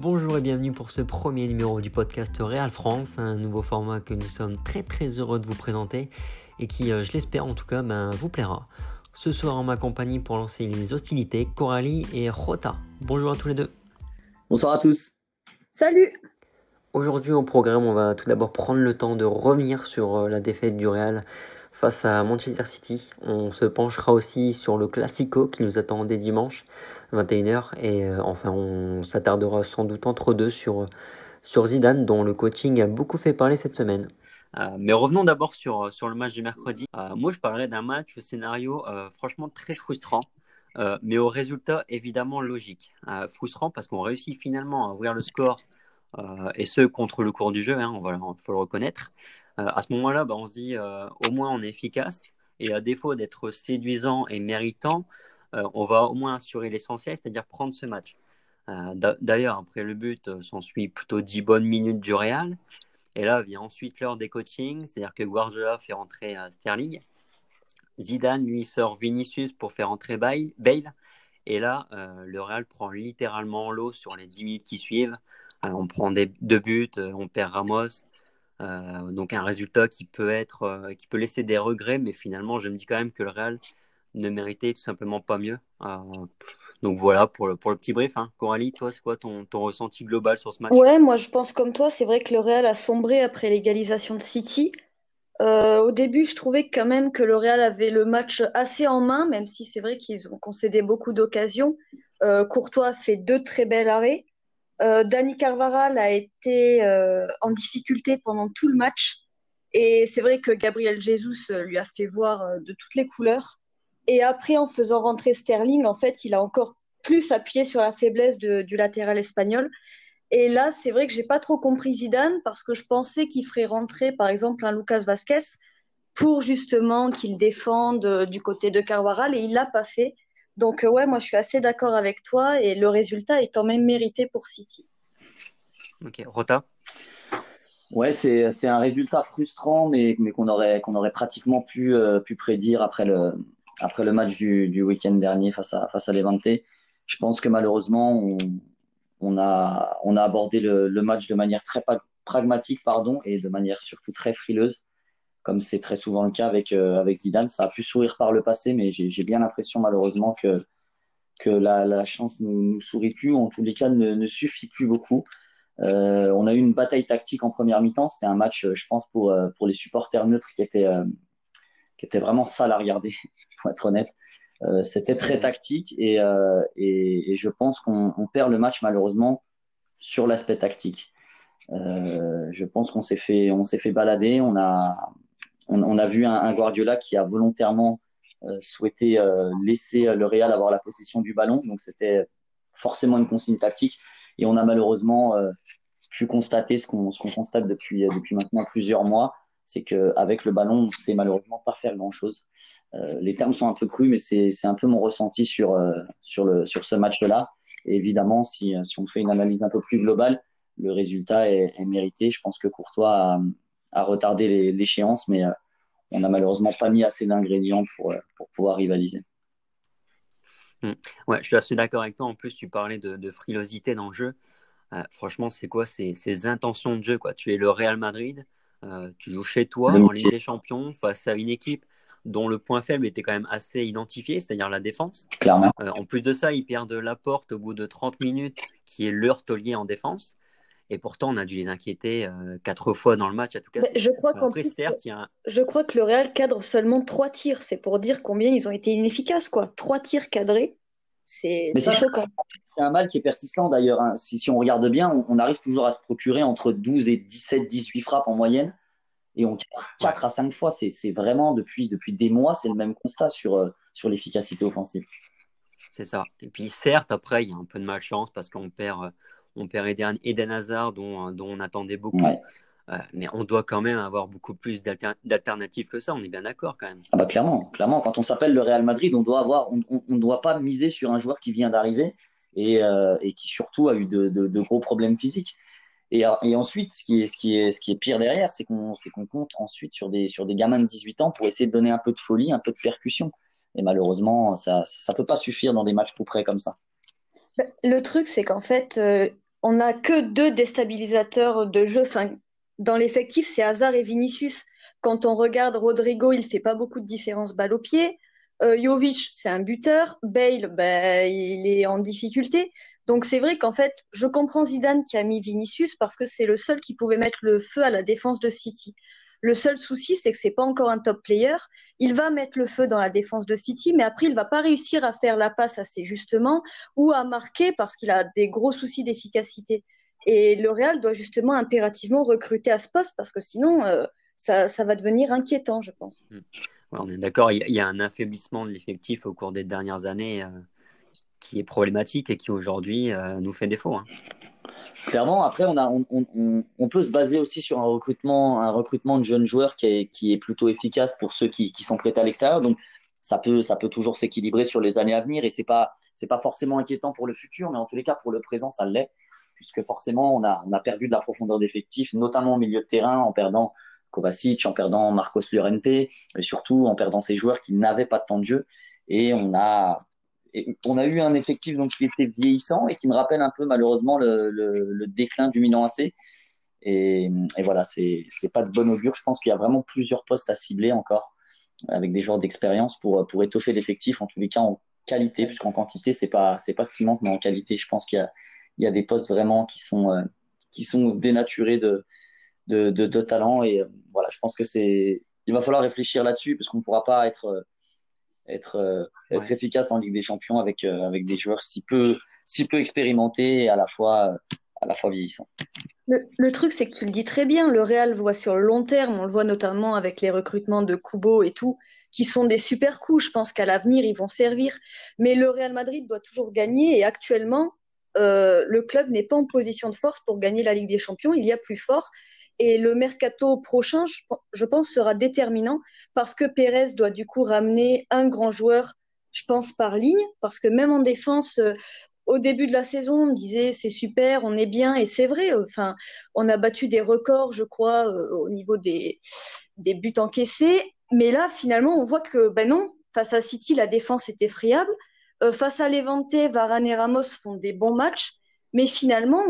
Bonjour et bienvenue pour ce premier numéro du podcast Real France, un nouveau format que nous sommes très très heureux de vous présenter et qui, euh, je l'espère en tout cas, ben, vous plaira. Ce soir en ma compagnie pour lancer les hostilités, Coralie et Rota. Bonjour à tous les deux. Bonsoir à tous. Salut Aujourd'hui au programme, on va tout d'abord prendre le temps de revenir sur euh, la défaite du Real face à Manchester City. On se penchera aussi sur le Classico qui nous attend dès dimanche 21h et euh, enfin on s'attardera sans doute entre deux sur, Zidane dont le coaching a beaucoup fait parler cette semaine. Euh, mais revenons d'abord sur, sur le match du mercredi. Euh, moi je parlerai d'un match au scénario franchement très frustrant. mais au résultat évidemment logique. frustrant parce qu'on réussit finalement à ouvrir le score et ce contre le cours du jeu, hein, il faut le reconnaître. Euh, à ce moment-là, bah, on se dit euh, au moins on est efficace et à défaut d'être séduisant et méritant, euh, on va au moins assurer l'essentiel, c'est-à-dire prendre ce match. D'ailleurs, après le but, s'ensuit plutôt 10 bonnes minutes du Real. Et là vient ensuite l'heure des coachings, c'est-à-dire que Guardiola fait rentrer Sterling. Zidane, lui, sort Vinicius pour faire entrer Bale. Et là, le Real prend littéralement l'eau sur les 10 minutes qui suivent. on prend deux buts, on perd Ramos, euh, donc un résultat qui peut être, euh, qui peut laisser des regrets, mais finalement, je me dis quand même que le Real ne méritait tout simplement pas mieux. Euh, donc voilà pour le, pour le petit brief. Hein. Coralie, toi, c'est quoi ton, ton, ressenti global sur ce match? Ouais, moi je pense comme toi, c'est vrai que le Real a sombré après l'égalisation de City. au début, je trouvais quand même que le Real avait le match assez en main, même si c'est vrai qu'ils ont concédé beaucoup d'occasions. Courtois fait deux très belles arrêts. Euh, Dani Carvaral a été euh, en difficulté pendant tout le match. Et c'est vrai que Gabriel Jesus euh, lui a fait voir de toutes les couleurs. Et après, en faisant rentrer Sterling, en fait, il a encore plus appuyé sur la faiblesse du latéral espagnol. Et là, c'est vrai que j'ai pas trop compris Zidane parce que je pensais qu'il ferait rentrer, par exemple, un Lucas Vasquez pour justement qu'il défende du côté de Carvaral et il l'a pas fait. Donc, euh, ouais, moi, je suis assez d'accord avec toi et le résultat est quand même mérité pour City. Ok, Rota? Ouais, c'est un résultat frustrant, mais, mais qu'on aurait, qu'on aurait pratiquement pu, euh, pu prédire après le, après le match du, du week-end dernier face à, face à Levante. Je pense que malheureusement, on, on, a, on a abordé le, le, match de manière très pragmatique pardon, et de manière surtout très frileuse comme c'est très souvent le cas avec, euh, avec Zidane. Ça a pu sourire par le passé, mais j'ai bien l'impression malheureusement que, que la, chance ne nous, sourit plus, ou en tous les cas ne, suffit plus beaucoup. Euh, on a eu une bataille tactique en première mi-temps. C'était un match, je pense, pour, euh, pour les supporters neutres qui était, euh, qui était vraiment sale à regarder, pour être honnête. Euh, C'était très tactique et, et, et, je pense qu'on perd le match malheureusement sur l'aspect tactique. je pense qu'on s'est fait, s'est fait balader. On a, on, a vu un, Guardiola qui a volontairement euh, souhaité euh, laisser le Real avoir la possession du ballon. Donc c'était forcément une consigne tactique. Et on a malheureusement euh, pu constater ce qu'on constate depuis, depuis maintenant plusieurs mois, c'est qu'avec le ballon, on ne sait malheureusement pas faire grand-chose. les termes sont un peu crus, mais c'est un peu mon ressenti sur, sur, le, sur ce match-là. Et évidemment, si, si on fait une analyse un peu plus globale, le résultat est, est mérité. Je pense que Courtois a, à retarder l'échéance, mais euh, on n'a malheureusement pas mis assez d'ingrédients pour, euh, pour pouvoir rivaliser. Hmm. Ouais, je suis assez d'accord avec toi. En plus, tu parlais de, frilosité dans le jeu. Euh, franchement, c'est quoi? Ces, ces, intentions de jeu quoi Tu es le Real Madrid, tu joues chez toi en Ligue des Champions face à une équipe dont le point faible était quand même assez identifié, c'est-à-dire la défense. Clairement. en plus de ça, ils perdent la porte au bout de 30 minutes, qui est leur taulier en défense. Et pourtant, on a dû les inquiéter euh, quatre fois dans le match à tout cas. Je crois, je crois que le Real cadre seulement trois tirs. C'est pour dire combien ils ont été inefficaces. quoi. Trois tirs cadrés, c'est choquant. C'est un mal qui est persistant d'ailleurs. Hein. Si, si, on regarde bien, on, arrive toujours à se procurer entre 12 et 17, 18 frappes en moyenne. Et on cadre 4 à 5 fois. C'est vraiment depuis, depuis des mois, c'est le même constat sur, euh, sur l'efficacité offensive. C'est ça. Et puis certes, après, il y a un peu de malchance parce qu'on perd euh, on perd Eden, Eden Hazard dont, dont, on attendait beaucoup. Euh, mais on doit quand même avoir beaucoup plus d'alternatives que ça, on est bien d'accord quand même. Ah bah clairement, clairement, quand on s'appelle le Real Madrid, on doit avoir, on ne doit pas miser sur un joueur qui vient d'arriver et, euh, et, qui surtout a eu de, de, gros problèmes physiques. Et, et, ensuite, ce qui est, ce qui est, ce qui est pire derrière, c'est qu'on compte ensuite sur des, sur des gamins de 18 ans pour essayer de donner un peu de folie, un peu de percussion. Et malheureusement, ça ne peut pas suffire dans des matchs trop près comme ça. Le truc, c'est qu'en fait, euh, on n'a que deux déstabilisateurs de jeu. Dans l'effectif, c'est Hazard et Vinicius. Quand on regarde Rodrigo, il fait pas beaucoup de différence balle au pied. Euh, Jovic, c'est un buteur. Bale, ben, il est en difficulté. Donc c'est vrai qu'en fait, je comprends Zidane qui a mis Vinicius parce que c'est le seul qui pouvait mettre le feu à la défense de City. Le seul souci, c'est que c'est pas encore un top player. Il va mettre le feu dans la défense de City, mais après, il va pas réussir à faire la passe assez justement ou à marquer parce qu'il a des gros soucis d'efficacité. Et le Real doit justement impérativement recruter à ce poste parce que sinon, euh, ça, va devenir inquiétant, je pense. Hmm. on est d'accord, il y a un affaiblissement de l'effectif au cours des dernières années euh, qui est problématique et qui aujourd'hui euh, nous fait défaut. Hein. Clairement, après, on, peut se baser aussi sur un recrutement, un recrutement de jeunes joueurs qui est, plutôt efficace pour ceux qui, sont prêtés à l'extérieur. Donc, ça peut, ça peut toujours s'équilibrer sur les années à venir et c'est pas, c'est pas forcément inquiétant pour le futur, mais en tous les cas, pour le présent, ça l'est, puisque forcément, on a, perdu de la profondeur d'effectif, notamment au milieu de terrain, en perdant Kovacic, en perdant Marcos Llorente, et surtout en perdant ces joueurs qui n'avaient pas de temps de jeu. Et on a, on a eu un effectif donc qui était vieillissant et qui me rappelle un peu malheureusement le, déclin du Milan AC. Et, et voilà, c'est pas de bon augure. Je pense qu'il y a vraiment plusieurs postes à cibler encore avec des joueurs d'expérience pour étoffer l'effectif en tous les cas en qualité, puisqu'en quantité c'est pas c'est pas ce qui manque, mais en qualité, je pense qu'il y a des postes vraiment qui sont euh, qui sont dénaturés de de, talent et euh, voilà, je pense que c'est il va falloir réfléchir là-dessus parce qu'on ne pourra pas être euh, être, euh, être efficace en Ligue des Champions avec, euh, avec des joueurs si peu, si peu expérimentés et à la fois, à la fois vieillissants. Le, le truc, c'est que tu le dis très bien, le Real voit sur le long terme, on le voit notamment avec les recrutements de Kubo et tout, qui sont des super coups. Je pense qu'à l'avenir, ils vont servir. Mais le Real Madrid doit toujours gagner et actuellement, euh, le club n'est pas en position de force pour gagner la Ligue des Champions. Il y a plus fort. Et le mercato prochain, je, pense, sera déterminant parce que Pérez doit du coup ramener un grand joueur, je pense, par ligne. Parce que même en défense, euh, au début de la saison, on me disait c'est super, on est bien. Et c'est vrai, enfin, on a battu des records, je crois, euh, au niveau des, des buts encaissés. Mais là, finalement, on voit que, ben non, face à City, la défense était friable. Euh, face à Levante, Varane et Ramos font des bons matchs mais finalement,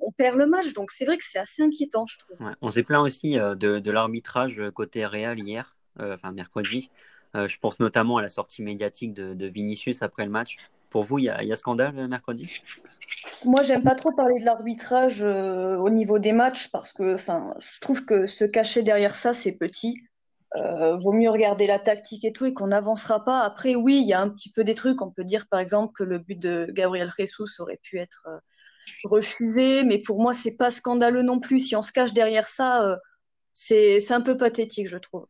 on, perd le match. Donc c'est vrai que c'est assez inquiétant, je trouve. on s'est plaint aussi euh, de, de l'arbitrage côté Real hier, euh, enfin mercredi. Euh, je pense notamment à la sortie médiatique de, de Vinicius après le match. Pour vous, il y a, y a, scandale mercredi? Moi, j'aime pas trop parler de l'arbitrage au niveau des matchs parce que je trouve que se cacher derrière ça, c'est petit. Euh, vaut mieux regarder la tactique et tout et qu'on n'avancera pas. Après, oui, il y a un petit peu des trucs. On peut dire par exemple que le but de Gabriel Jesus aurait pu être refusé, mais pour moi, c'est pas scandaleux non plus. Si on se cache derrière ça, euh, c'est un peu pathétique, je trouve.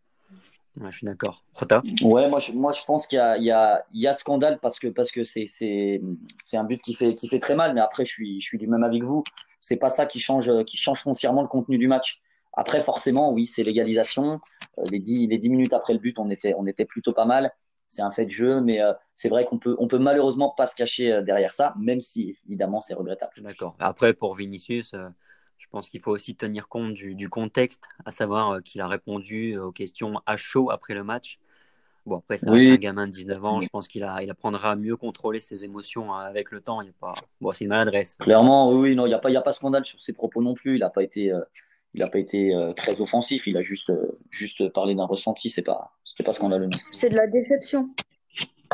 Ouais, je suis d'accord. Rota Ouais, moi je, moi je pense qu'il y a, il y, a, il y a scandale parce que parce que c'est c'est c'est un but qui fait qui fait très mal. Mais après, je suis je suis du même avec vous. C'est pas ça qui change qui change foncièrement le contenu du match. Après, forcément, oui, c'est l'égalisation. Euh, les dix les dix minutes après le but, on était on était plutôt pas mal c'est un fait de jeu, mais euh, c'est vrai qu'on peut, on peut malheureusement pas se cacher euh, derrière ça, même si évidemment c'est regrettable. D'accord. Après, pour Vinicius, euh, je pense qu'il faut aussi tenir compte du, du contexte, à savoir qu'il a répondu aux questions à chaud après le match. Bon, après, c'est un gamin de 19 ans. Je pense qu'il a, il apprendra à mieux contrôler ses émotions avec le temps. Il y a pas... Bon, c'est une maladresse. Clairement, oui, non, il n'y a, pas, il a pas scandale sur ses propos non plus. Il n'a pas été, il n'a pas été euh, très offensif, il a juste, euh, juste parlé d'un ressenti, c'est pas, c'était pas scandaleux. C'est de la déception.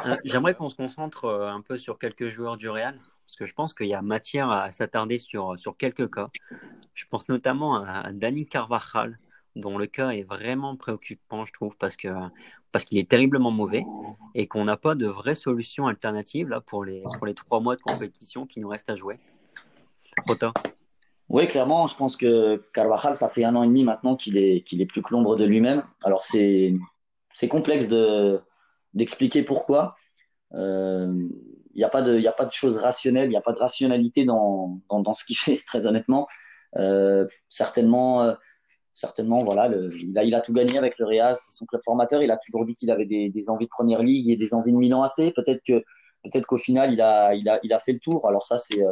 Euh, j'aimerais qu'on se concentre un peu sur quelques joueurs du Real, parce que je pense qu'il y a matière à s'attarder sur, sur quelques cas. Je pense notamment à Dani Carvajal, dont le cas est vraiment préoccupant, je trouve, parce que parce qu'il est terriblement mauvais et qu'on n'a pas de vraie solution alternative là pour les pour les trois mois de compétition qui nous restent à jouer. Rota. Oui, clairement, je pense que Carvajal, ça fait un an et demi maintenant qu'il est, plus que l'ombre de lui-même. Alors, c'est, complexe de, d'expliquer pourquoi. Il euh, n'y a, pas de, choses rationnelles, il n'y a pas de rationalité dans, ce qu'il fait, très honnêtement. Euh, certainement, euh, certainement, voilà, il, a, tout gagné avec le Real, son club formateur. Il a toujours dit qu'il avait des, envies de première ligue et des envies de Milan AC. Peut-être que, peut-être qu'au final, il a, il a fait le tour. Alors ça, c'est,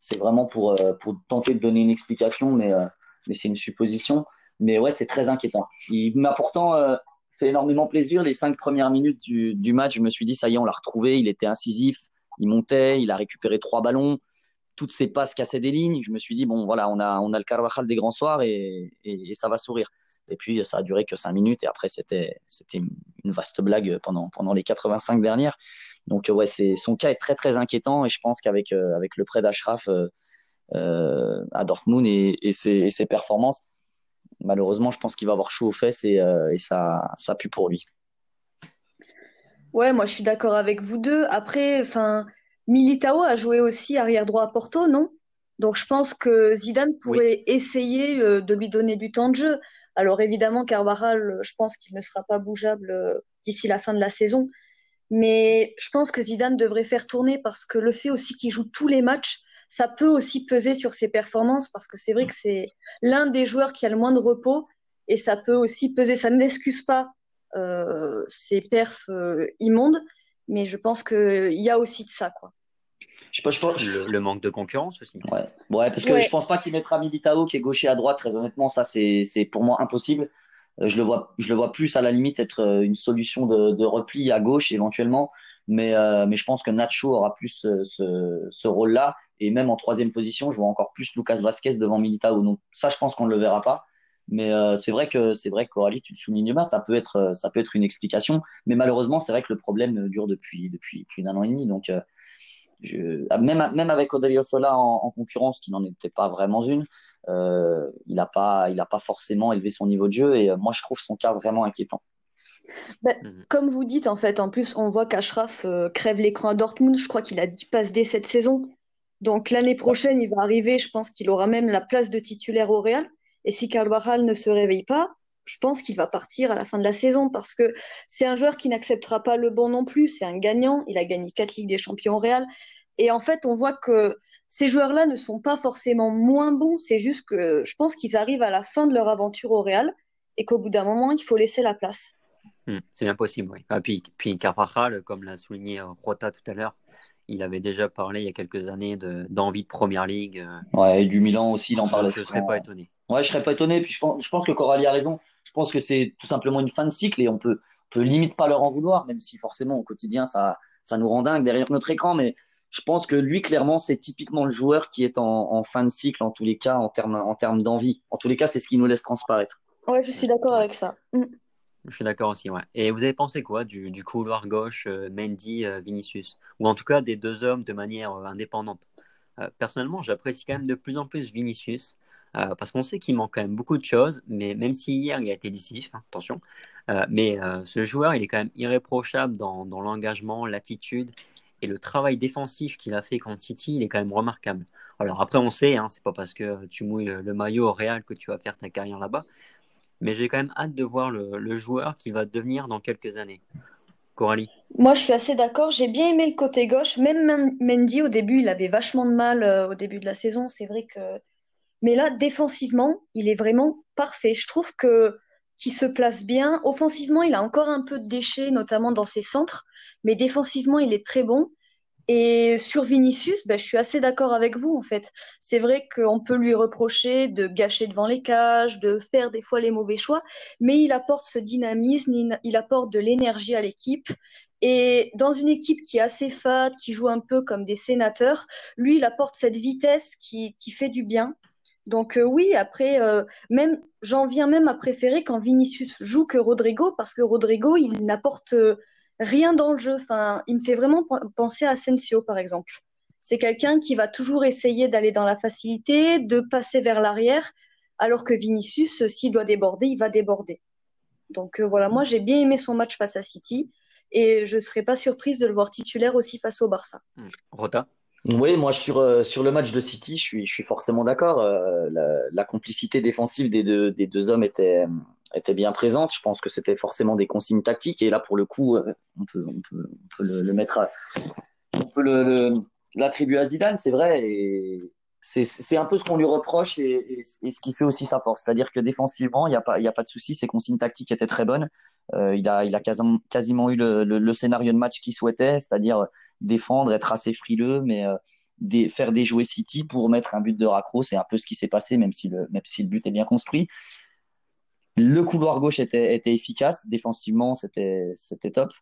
c'est vraiment pour, euh, pour tenter de donner une explication, mais, euh, mais c'est une supposition. Mais ouais, c'est très inquiétant. Il m'a pourtant euh, fait énormément plaisir. Les cinq premières minutes du, match, je me suis dit, ça y est, on l'a retrouvé. Il était incisif, il montait, il a récupéré trois ballons. toutes ces passes cassaient des lignes. Je me suis dit, bon, voilà, on a, le Carvajal des grands soirs et, et, ça va sourire. Et puis, ça a duré que cinq minutes et après, c'était, c'était une vaste blague pendant, pendant les 85 dernières. Donc, ouais, c'est, son cas est très, très inquiétant et je pense qu'avec avec le prêt d'Ashraf à Dortmund et, et, ses, et ses performances, malheureusement, je pense qu'il va avoir chaud aux fesses et, et ça, ça pue pour lui. Ouais, moi je suis d'accord avec vous deux. Après, enfin, Militao a joué aussi arrière droit à Porto, non? Donc je pense que Zidane pourrait essayer euh, de lui donner du temps de jeu. Alors évidemment, Carvajal, je pense qu'il ne sera pas bougeable euh, d'ici la fin de la saison. Mais je pense que Zidane devrait faire tourner parce que le fait aussi qu'il joue tous les matchs, ça peut aussi peser sur ses performances parce que c'est vrai que c'est l'un des joueurs qui a le moins de repos et ça peut aussi peser. Ça ne l'excuse pas euh, ces perfs euh, immondes, mais je pense qu'il y a aussi de ça, quoi. Je pense, je pense... Le, manque de concurrence aussi. Ouais, ouais parce que je pense pas qu'il mettra Militao qui est gaucher à droite. Très honnêtement, ça c'est pour moi impossible. Euh, je le vois, je le vois plus à la limite être une solution de, de repli à gauche éventuellement, mais mais je pense que Nacho aura plus ce, ce, ce rôle-là et même en troisième position, je vois encore plus Lucas Vasquez devant Militao. Donc ça, je pense qu'on ne le verra pas. Mais euh, c'est vrai que c'est vrai que Coralie, tu le soulignes bien, ça peut être euh, ça peut être une explication. Mais malheureusement, c'est vrai que le problème dure depuis depuis plus d'un an et demi. Donc euh, je, même même avec Odelio Sola en, concurrence, qui n'en était pas vraiment une, euh, il n'a pas il a pas forcément élevé son niveau de jeu. Et moi, je trouve son cas vraiment inquiétant. Ben, mhm. Comme vous dites, en fait, en plus, on voit qu'Ashraf crève l'écran à Dortmund. Je crois qu'il a 10 passes dès cette saison. Donc l'année prochaine, il va arriver. Je pense qu'il aura même la place de titulaire au Real. Et si Carvajal ne se réveille pas, je pense qu'il va partir à la fin de la saison parce que c'est un joueur qui n'acceptera pas le bon non plus. C'est un gagnant. Il a gagné quatre Ligues des Champions au Real. Et en fait, on voit que ces joueurs-là ne sont pas forcément moins bons. C'est juste que je pense qu'ils arrivent à la fin de leur aventure au Real et qu'au bout d'un moment, il faut laisser la place. Hmm, c'est bien possible, oui. Ah, puis, puis Carvajal, comme l'a souligné Rota tout à l'heure, il avait déjà parlé il y a quelques années d'envie de, Première Ligue. Euh. Ouais, et du Milan aussi, il en parlait. Je ne serais pas étonné. Ouais, je serais pas étonné. Puis je pense, je pense que Coralie a raison. Je pense que c'est tout simplement une fin de cycle et on peut, peut limite pas leur en vouloir, même si forcément au quotidien ça, ça nous rend dingue derrière notre écran. Mais je pense que lui, clairement, c'est typiquement le joueur qui est en, en, fin de cycle en tous les cas, en termes en termes d'envie. En tous les cas, c'est ce qui nous laisse transparaître. Ouais, je suis d'accord avec ça. Mm. Je suis d'accord aussi, ouais. Et vous avez pensé quoi du, du couloir gauche euh, Mendy euh, Vinicius? Ou en tout cas des deux hommes de manière euh, indépendante? Personnellement, j'apprécie quand même de plus en plus Vinicius. Euh, parce qu'on sait qu'il manque quand même beaucoup de choses, mais même si hier il a été décisif, hein, attention, euh, mais euh, ce joueur il est quand même irréprochable dans, l'engagement, l'attitude et le travail défensif qu'il a fait contre City, il est quand même remarquable. Alors après on sait, hein, c'est pas parce que tu mouilles le, maillot au Real que tu vas faire ta carrière là-bas, mais j'ai quand même hâte de voir le, le joueur qui va devenir dans quelques années. Coralie Moi, je suis assez d'accord. J'ai bien aimé le côté gauche. Même Mendy, au début, il avait vachement de mal au début de la saison. C'est vrai que mais là, défensivement, il est vraiment parfait. Je trouve que qu'il se place bien. Offensivement, il a encore un peu de déchets, notamment dans ses centres, mais défensivement, il est très bon. Et sur Vinicius, ben, je suis assez d'accord avec vous, en fait. C'est vrai qu'on peut lui reprocher de gâcher devant les cages, de faire des fois les mauvais choix, mais il apporte ce dynamisme, il apporte de l'énergie à l'équipe. Et dans une équipe qui est assez fade, qui joue un peu comme des sénateurs, lui, il apporte cette vitesse qui, qui fait du bien. Donc euh, oui, après, euh, même j'en viens même à préférer quand Vinicius joue que Rodrigo, parce que Rodrigo, il n'apporte euh, rien dans le jeu. Il me fait vraiment penser à Asensio, par exemple. C'est quelqu'un qui va toujours essayer d'aller dans la facilité, de passer vers l'arrière, alors que Vinicius, s'il doit déborder, il va déborder. Donc voilà, moi j'ai bien aimé son match face à City et je ne serais pas surprise de le voir titulaire aussi face au Barça. Rota? Oui, moi sur, euh, sur le match de City, je suis, je suis forcément d'accord. Euh, la, complicité défensive des deux, des deux hommes était, était bien présente. Je pense que c'était forcément des consignes tactiques. Et là, pour le coup, euh, on peut, on peut, on peut le, mettre à, on peut l'attribuer à Zidane, c'est vrai. C'est un peu ce qu'on lui reproche et, et, ce qui fait aussi sa force. C'est-à-dire que défensivement, il n'y a, pas, y a pas de souci. Ses consignes tactiques étaient très bonnes. il a, il a quasiment, quasiment eu le, le scénario de match qu'il souhaitait, c'est-à-dire défendre, être assez frileux, mais euh, des, faire déjouer City pour mettre un but de raccro. C'est un peu ce qui s'est passé, même si, le, même si le but est bien construit. Le couloir gauche était, était efficace. Défensivement, c'était top.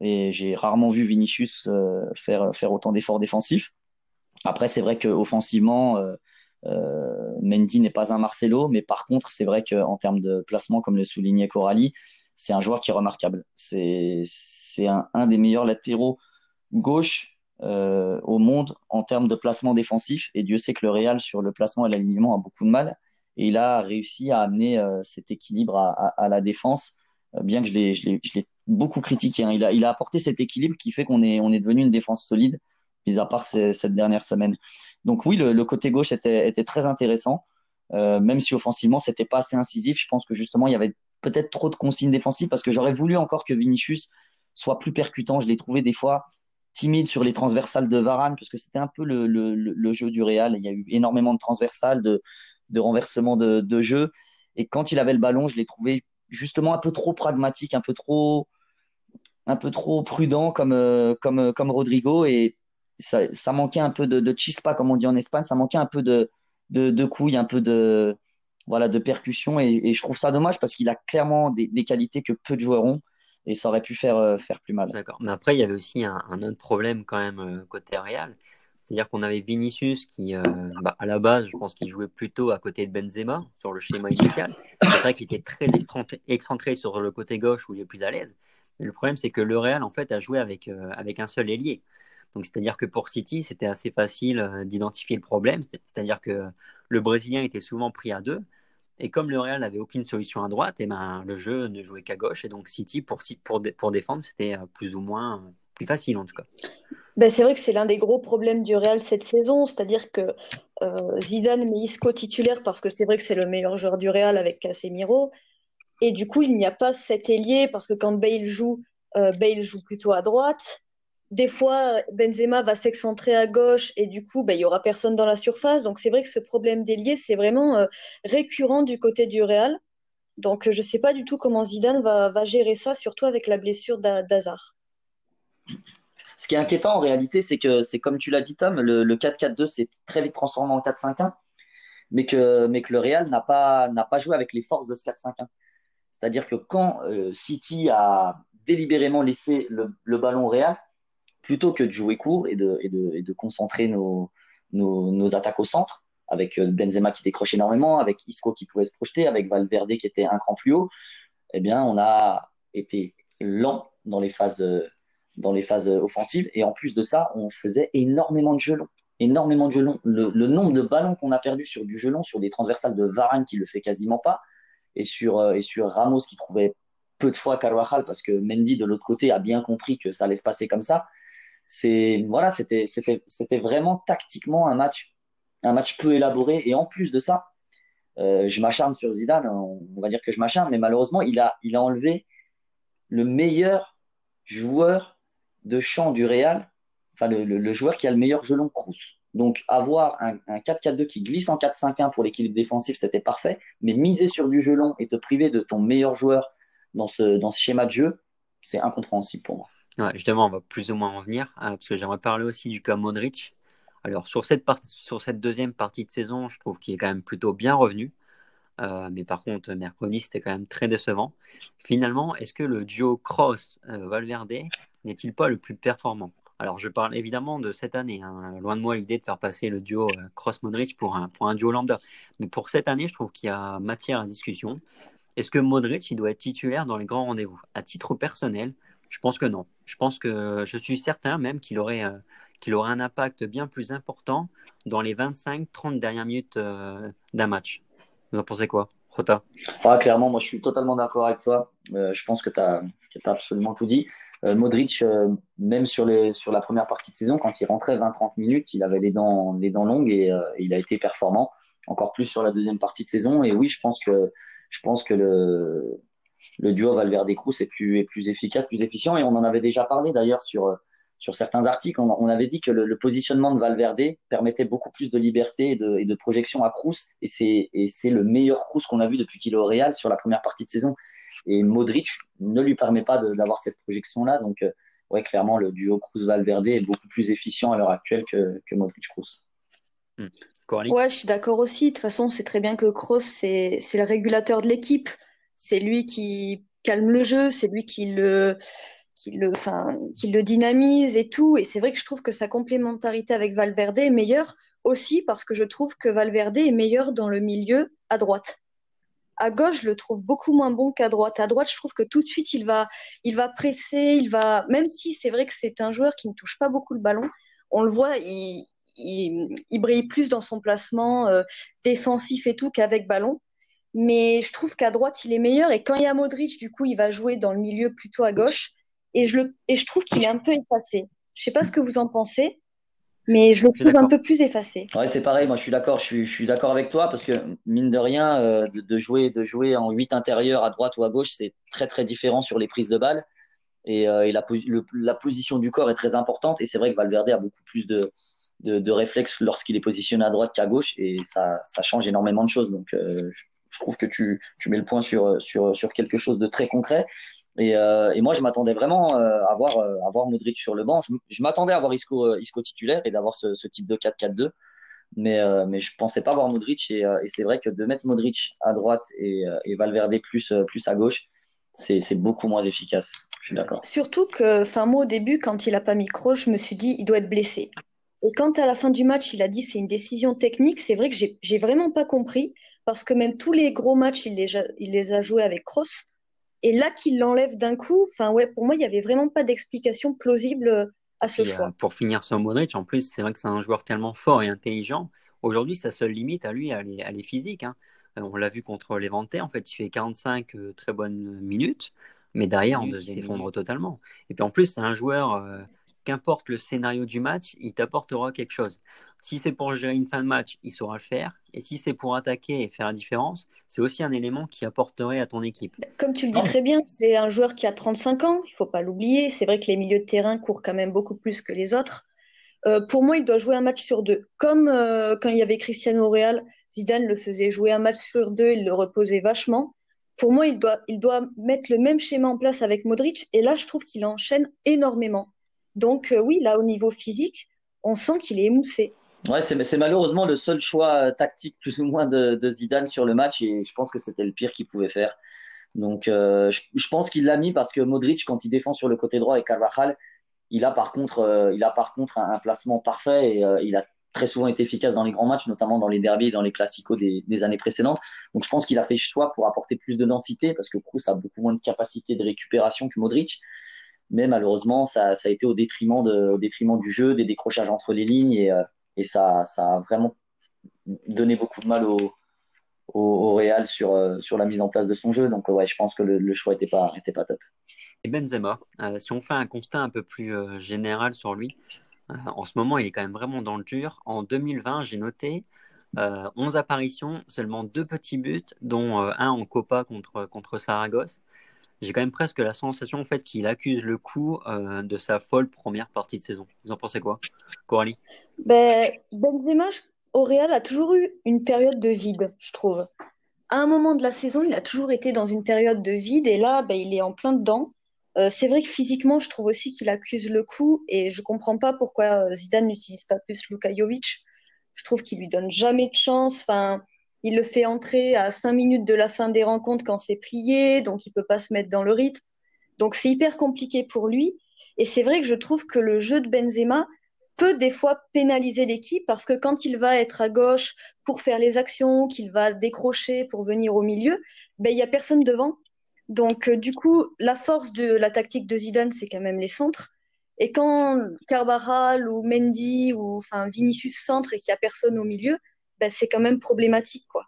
Et j'ai rarement vu Vinicius euh, faire, faire autant d'efforts défensifs. Après, c'est vrai qu'offensivement, euh, euh, Mendy n'est pas un Marcelo, mais par contre, c'est vrai qu'en termes de placement, comme le soulignait Coralie, c'est un joueur qui est remarquable. C'est un, un, des meilleurs latéraux gauche euh, au monde en termes de placement défensif. Et Dieu sait que le Real, sur le placement et l'alignement, a beaucoup de mal. Et il a réussi à amener euh, cet équilibre à, la défense, bien que je l'ai beaucoup critiqué. Hein. Il, a, il a apporté cet équilibre qui fait qu'on est, on est devenu une défense solide mis à part cette dernière semaine. Donc oui, le, côté gauche était, très intéressant, euh, même si offensivement, c'était pas assez incisif. Je pense que justement, il y avait peut-être trop de consignes défensives parce que j'aurais voulu encore que Vinicius soit plus percutant. Je l'ai trouvé des fois timide sur les transversales de Varane parce que c'était un peu le, jeu du Real. Il y a eu énormément de transversales, de, renversements de, de jeu. Et quand il avait le ballon, je l'ai trouvé justement un peu trop pragmatique, un peu trop, prudent comme, euh, comme, comme Rodrigo. Et ça, manquait un peu de, chispa, comme on dit en Espagne, ça manquait un peu de, de, couilles, un peu de, voilà, de percussion. Et, je trouve ça dommage parce qu'il a clairement des, qualités que peu de joueurs ont. Et ça aurait pu faire, euh, faire plus mal. D'accord. Mais après, il y avait aussi un, autre problème quand même euh, côté Real. C'est-à-dire qu'on avait Vinicius qui, euh, bah, à la base, je pense qu'il jouait plutôt à côté de Benzema sur le schéma initial. C'est vrai qu'il était très excentré sur le côté gauche où il est plus à l'aise. Mais le problème, c'est que le Real, en fait, a joué avec, avec un seul ailier. C'est-à-dire que pour City, c'était assez facile euh, d'identifier le problème. C'est-à-dire que le Brésilien était souvent pris à deux. Et comme le Real n'avait aucune solution à droite, et eh ben, le jeu ne jouait qu'à gauche. Et donc, City, pour, défendre, c'était euh, plus ou moins plus facile, en tout cas. Ben, c'est vrai que c'est l'un des gros problèmes du Real cette saison. C'est-à-dire que euh, Zidane met Isco titulaire parce que c'est vrai que c'est le meilleur joueur du Real avec Casemiro. Et du coup, il n'y a pas cet ailier parce que quand Bale joue, euh, Bale joue plutôt à droite des fois, Benzema va s'excentrer à gauche et du coup, ben, il n'y aura personne dans la surface. Donc, c'est vrai que ce problème d'ailier, c'est vraiment euh, récurrent du côté du Real. Donc, je ne sais pas du tout comment Zidane va, gérer ça, surtout avec la blessure d'Hazard. Ce qui est inquiétant en réalité, c'est que c'est comme tu l'as dit, Tom, le, le 4-4-2 s'est très vite transformé en 4-5-1, mais que, mais que le Real n'a pas, pas joué avec les forces de ce 4-5-1. C'est-à-dire que quand euh, City a délibérément laissé le, ballon Real, plutôt que de jouer court et de, de, de concentrer nos, nos, attaques au centre, avec euh, Benzema qui décroche énormément, avec Isco qui pouvait se projeter, avec Valverde qui était un cran plus haut, eh bien, on a été lent dans les phases, dans les phases offensives. Et en plus de ça, on faisait énormément de jeux longs. Énormément de jeux. Le, nombre de ballons qu'on a perdu sur du jeu long, sur des transversales de Varane qui le fait quasiment pas, et sur, euh, et sur Ramos qui trouvait peu de fois Carvajal parce que Mendy de l'autre côté a bien compris que ça allait se passer comme ça c'est voilà, c'était c'était c'était vraiment tactiquement un match un match peu élaboré et en plus de ça, euh, je m'acharne sur Zidane, on, va dire que je m'acharne, mais malheureusement il a il a enlevé le meilleur joueur de champ du Real, enfin le, le, joueur qui a le meilleur gelon Cruz. Donc avoir un, un 4-4-2 qui glisse en 4-5-1 pour l'équilibre défensif, c'était parfait, mais miser sur du gelon et te priver de ton meilleur joueur dans ce dans ce schéma de jeu, c'est incompréhensible pour moi. Justement, on va plus ou moins en venir, hein, parce que j'aimerais parler aussi du cas Modric. Alors, sur cette, sur cette deuxième partie de saison, je trouve qu'il est quand même plutôt bien revenu. Euh, mais par contre, mercredi, c'était quand même très décevant. Finalement, est-ce que le duo Cross-Valverde n'est-il pas le plus performant? Alors, je parle évidemment de cette année. Hein. Loin de moi l'idée de faire passer le duo euh, Cross-Modric pour un, pour un duo lambda. Mais pour cette année, je trouve qu'il y a matière à discussion. Est-ce que Modric il doit être titulaire dans les grands rendez-vous? À titre personnel, je pense que non. Je pense que je suis certain même qu'il aurait, euh, qu'il aurait un impact bien plus important dans les 25-30 dernières minutes euh, d'un match. Vous en pensez quoi, Rota? Ah, Clairement, moi je suis totalement d'accord avec toi. Euh, je pense que tu as, absolument tout dit. Modric, même sur, les, sur la première partie de saison, quand il rentrait 20-30 minutes, il avait les dents, les dents longues et il a été performant. Encore plus sur la deuxième partie de saison. Et oui, je pense que, je pense que le, le duo Valverde-Cruz est plus, est plus efficace, plus efficient. Et on en avait déjà parlé d'ailleurs sur, sur certains articles. On, on avait dit que le, le, positionnement de Valverde permettait beaucoup plus de liberté et de, et de projection à Cruz. Et c'est, et c'est le meilleur Cruz qu'on a vu depuis qu'il est au Real sur la première partie de saison. Et Modric ne lui permet pas d'avoir cette projection-là. Donc, euh, ouais, clairement, le duo Cruz-Valverde est beaucoup plus efficient à l'heure actuelle que, que Modric-Cruz. Hmm. Ouais, je suis d'accord aussi. De toute façon, c'est très bien que Kroos, c'est le régulateur de l'équipe c'est lui qui calme le jeu, c'est lui qui le qui le, qui le dynamise et tout. Et c'est vrai que je trouve que sa complémentarité avec Valverde est meilleure aussi parce que je trouve que Valverde est meilleur dans le milieu à droite. À gauche, je le trouve beaucoup moins bon qu'à droite. À droite, je trouve que tout de suite, il va, il va presser, il va, même si c'est vrai que c'est un joueur qui ne touche pas beaucoup le ballon, on le voit, il, il, brille plus dans son placement euh, défensif et tout qu'avec ballon. Mais je trouve qu'à droite, il est meilleur. Et quand il y a Modric, du coup, il va jouer dans le milieu plutôt à gauche. Et je, le, et je trouve qu'il est un peu effacé. Je sais pas ce que vous en pensez, mais je le trouve un peu plus effacé. Ouais, c'est pareil. Moi, je suis d'accord. Je suis, je suis d'accord avec toi parce que mine de rien, euh, de, jouer, de jouer en 8 intérieurs à droite ou à gauche, c'est très très différent sur les prises de balles. Et, euh, et la, la, position du corps est très importante. Et c'est vrai que Valverde a beaucoup plus de, de, de réflexes lorsqu'il est positionné à droite qu'à gauche. Et ça, ça change énormément de choses. Donc, euh, je, je, trouve que tu, tu mets le point sur, sur, sur quelque chose de très concret. Et, euh, et moi, je m'attendais vraiment euh, à voir, euh, à voir Modric sur le banc. Je, m'attendais à voir Isco, Isco titulaire et d'avoir ce, type de 4-4-2. Mais, euh, mais je pensais pas voir Modric. Et, c'est vrai que de mettre Modric à droite et, et Valverde plus, plus à gauche, c'est beaucoup moins efficace. Je suis d'accord. Surtout que, enfin, moi, au début, quand il a pas micro, je me suis dit, il doit être blessé. Et quand à la fin du match, il a dit c'est une décision technique, c'est vrai que j'ai vraiment pas compris parce que même tous les gros matchs, il les, il les a joués avec Kroos. Et là, qu'il l'enlève d'un coup, enfin ouais, pour moi, il n'y avait vraiment pas d'explication plausible à ce choix. Euh, pour finir sur Modric, en plus, c'est vrai que c'est un joueur tellement fort et intelligent. Aujourd'hui, sa seule limite à lui, elle est, elle est physique. Hein. Euh, on l'a vu contre Levante, en fait, il fait 45 euh, très bonnes minutes, mais derrière, on s'effondre totalement. Et puis en plus, c'est un joueur qu'importe le scénario du match, il t'apportera quelque chose. Si c'est pour gérer une fin de match, il saura le faire. Et si c'est pour attaquer et faire la différence, c'est aussi un élément qui apporterait à ton équipe. Comme tu le dis très bien, c'est un joueur qui a 35 ans, il faut pas l'oublier. C'est vrai que les milieux de terrain courent quand même beaucoup plus que les autres. Euh, pour moi, il doit jouer un match sur deux. Comme euh, quand il y avait Cristiano Real, Zidane le faisait jouer un match sur deux, il le reposait vachement. Pour moi, il doit, il doit mettre le même schéma en place avec Modric. Et là, je trouve qu'il enchaîne énormément. Donc euh, oui, là au niveau physique, on sent qu'il est émoussé. Ouais, c'est malheureusement le seul choix euh, tactique plus ou moins de, Zidane sur le match et je pense que c'était le pire qu'il pouvait faire. Donc euh, je, pense qu'il l'a mis parce que Modric quand il défend sur le côté droit et Carvajal, il a par contre il a par contre un, placement parfait et il a très souvent été efficace dans les grands matchs, notamment dans les derbies et dans les classicos des, des années précédentes. Donc je pense qu'il a fait choix pour apporter plus de densité parce que Kroos a beaucoup moins de capacité de récupération que Modric mais malheureusement, ça, ça, a été au détriment, de, au détriment du jeu, des décrochages entre les lignes, et, euh, et ça, ça, a vraiment donné beaucoup de mal au, au, Real sur, euh, sur la mise en place de son jeu. Donc, ouais, je pense que le, le choix n'était pas, était pas top. Et Benzema, euh, si on fait un constat un peu plus euh, général sur lui, en ce moment, il est quand même vraiment dans le dur. En 2020, j'ai noté 11 apparitions, seulement deux petits buts, dont un en Copa contre, contre Saragosse j'ai quand même presque la sensation en fait qu'il accuse le coup euh, de sa folle première partie de saison. Vous en pensez quoi, Coralie? Ben, Benzema au Real a toujours eu une période de vide, je trouve. À un moment de la saison, il a toujours été dans une période de vide et là, ben, il est en plein dedans. Euh, c'est vrai que physiquement, je trouve aussi qu'il accuse le coup et je comprends pas pourquoi euh, Zidane n'utilise pas plus Luka Jovic. Je trouve qu'il lui donne jamais de chance. Enfin, il le fait entrer à cinq minutes de la fin des rencontres quand c'est plié, donc il peut pas se mettre dans le rythme. Donc c'est hyper compliqué pour lui. Et c'est vrai que je trouve que le jeu de Benzema peut des fois pénaliser l'équipe parce que quand il va être à gauche pour faire les actions, qu'il va décrocher pour venir au milieu, ben il y a personne devant. Donc euh, du coup, la force de la tactique de Zidane, c'est quand même les centres. Et quand Carvajal ou Mendy ou enfin Vinicius centre et qu'il y a personne au milieu, ben, c'est quand même problématique. Quoi.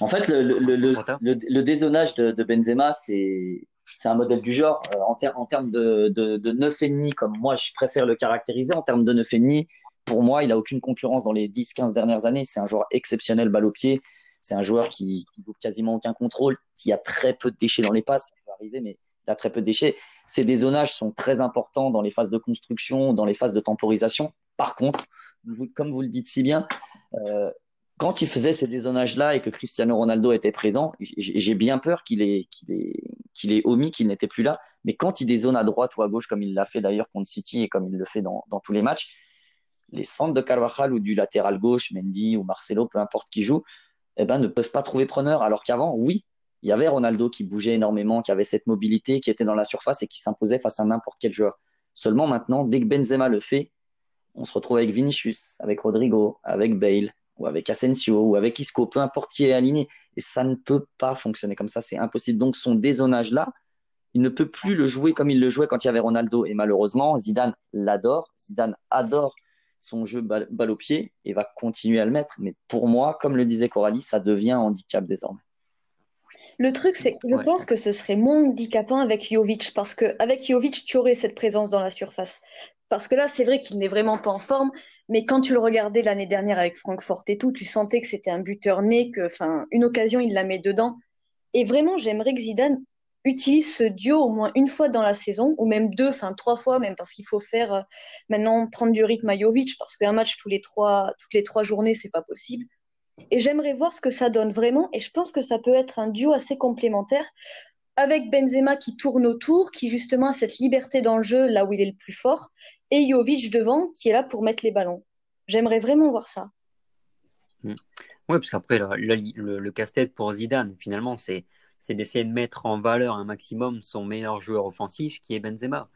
En fait, le, le, le, le dézonage de, de Benzema, c'est c'est un modèle du genre. Euh, en, ter en termes de, de, de 9,5, comme moi je préfère le caractériser, en termes de 9,5, pour moi, il n'a aucune concurrence dans les 10-15 dernières années. C'est un joueur exceptionnel, balle au pied. C'est un joueur qui, qui quasiment aucun contrôle, qui a très peu de déchets dans les passes. Ça peut arriver, mais il a très peu de déchets. Ces dézonages sont très importants dans les phases de construction, dans les phases de temporisation. Par contre, comme vous le dites si bien, euh, quand il faisait ces dézonages-là et que Cristiano Ronaldo était présent, j'ai bien peur qu'il ait, omis qu'il n'était plus là. Mais quand il dézone à droite ou à gauche, comme il l'a fait d'ailleurs contre City et comme il le fait dans, dans tous les matchs, les centres de Carvajal ou du latéral gauche, Mendy ou Marcelo, peu importe qui joue, eh ben, ne peuvent pas trouver preneur. Alors qu'avant, oui, il y avait Ronaldo qui bougeait énormément, qui avait cette mobilité, qui était dans la surface et qui s'imposait face à n'importe quel joueur. Seulement maintenant, dès que Benzema le fait, on se retrouve avec Vinicius, avec Rodrigo, avec Bale, ou avec Asensio, ou avec Isco, peu importe qui est aligné. Et ça ne peut pas fonctionner comme ça, c'est impossible. Donc son dézonage-là, il ne peut plus le jouer comme il le jouait quand il y avait Ronaldo. Et malheureusement, Zidane l'adore, Zidane adore son jeu balle, au pied et va continuer à le mettre. Mais pour moi, comme le disait Coralie, ça devient un handicap désormais. Le truc, c'est que je pense que ce serait moins handicapant avec Jovic, parce qu'avec Jovic, tu aurais cette présence dans la surface. Parce que là, c'est vrai qu'il n'est vraiment pas en forme, mais quand tu le regardais l'année dernière avec Francfort et tout, tu sentais que c'était un buteur né, que, enfin, une occasion, il la met dedans. Et vraiment, j'aimerais que Zidane utilise ce duo au moins une fois dans la saison, ou même deux, enfin trois fois, même parce qu'il faut faire euh, maintenant prendre du rythme à Jovic, parce qu'un match tous les trois, toutes les trois journées, c'est pas possible. Et j'aimerais voir ce que ça donne vraiment. Et je pense que ça peut être un duo assez complémentaire avec Benzema qui tourne autour, qui justement a cette liberté dans le jeu là où il est le plus fort, et Jovic devant qui est là pour mettre les ballons. J'aimerais vraiment voir ça. Mm. Oui, parce qu'après, le, le, casse-tête pour Zidane, finalement, c'est d'essayer de mettre en valeur un maximum son meilleur joueur offensif qui est Benzema.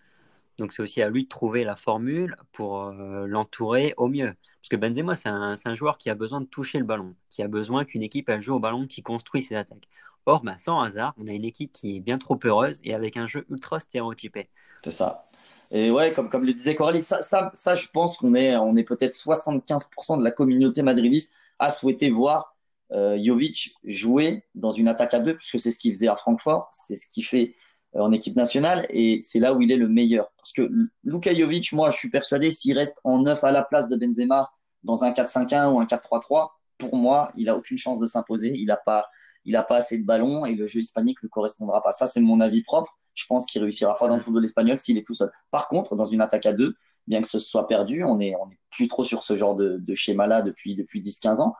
Donc c'est aussi à lui de trouver la formule pour euh, l'entourer au mieux. Parce que Benzema, c'est un, un, joueur qui a besoin de toucher le ballon, qui a besoin qu'une équipe elle joue au ballon, qui construit ses attaques. Or, bah, sans hasard, on a une équipe qui est bien trop heureuse et avec un jeu ultra stéréotypé. C'est ça. Et ouais, comme, comme le disait Coralie, ça, ça, ça je pense qu'on est, on est peut-être 75% de la communauté madridiste à souhaiter voir euh, Jovic jouer dans une attaque à deux, puisque c'est ce qu'il faisait à Francfort, c'est ce qu'il fait euh, en équipe nationale et c'est là où il est le meilleur. Parce que Luka Jovic, moi, je suis persuadé, s'il reste en neuf à la place de Benzema dans un 4-5-1 ou un 4-3-3, pour moi, il a aucune chance de s'imposer. Il n'a pas, il a pas assez de ballons et le jeu hispanique ne correspondra pas. Ça, c'est mon avis propre. Je pense qu'il réussira pas dans le football espagnol s'il est tout seul. Par contre, dans une attaque à deux, bien que ce soit perdu, on est, on est plus trop sur ce genre de, de schéma-là depuis, depuis 10-15 ans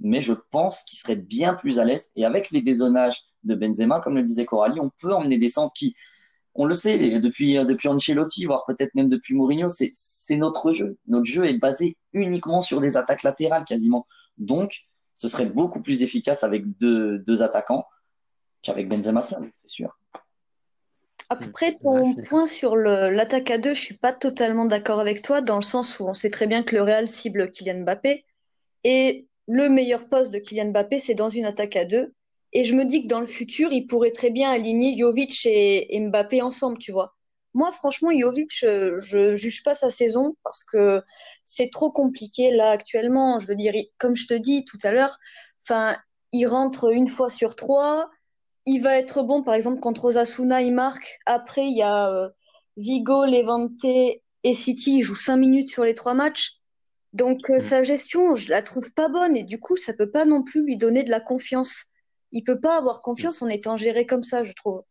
mais je pense qu'il serait bien plus à l'aise. Et avec les dézonages de Benzema, comme le disait Coralie, on peut emmener des centres qui, on le sait, depuis, depuis Ancelotti, voire peut-être même depuis Mourinho, c'est notre jeu. Notre jeu est basé uniquement sur des attaques latérales quasiment. Donc, ce serait beaucoup plus efficace avec deux, deux attaquants qu'avec Benzema seul, c'est sûr. Après, ton point sur l'attaque à deux, je suis pas totalement d'accord avec toi, dans le sens où on sait très bien que le Real cible Kylian Mbappé. Et le meilleur poste de Kylian Mbappé, c'est dans une attaque à deux. Et je me dis que dans le futur, il pourrait très bien aligner Jovic et, Mbappé ensemble, tu vois. Moi, franchement, Jovic, je, ne juge pas sa saison parce que c'est trop compliqué là actuellement. Je veux dire, comme je te dis tout à l'heure, enfin, il rentre une fois sur trois. Il va être bon, par exemple, contre Osasuna, il marque. Après, il y a euh, Vigo, Levante et City. Il joue cinq minutes sur les trois matchs. Donc euh, mm. sa gestion, je la trouve pas bonne et du coup, ça peut pas non plus lui donner de la confiance. Il peut pas avoir confiance en étant géré comme ça, je trouve.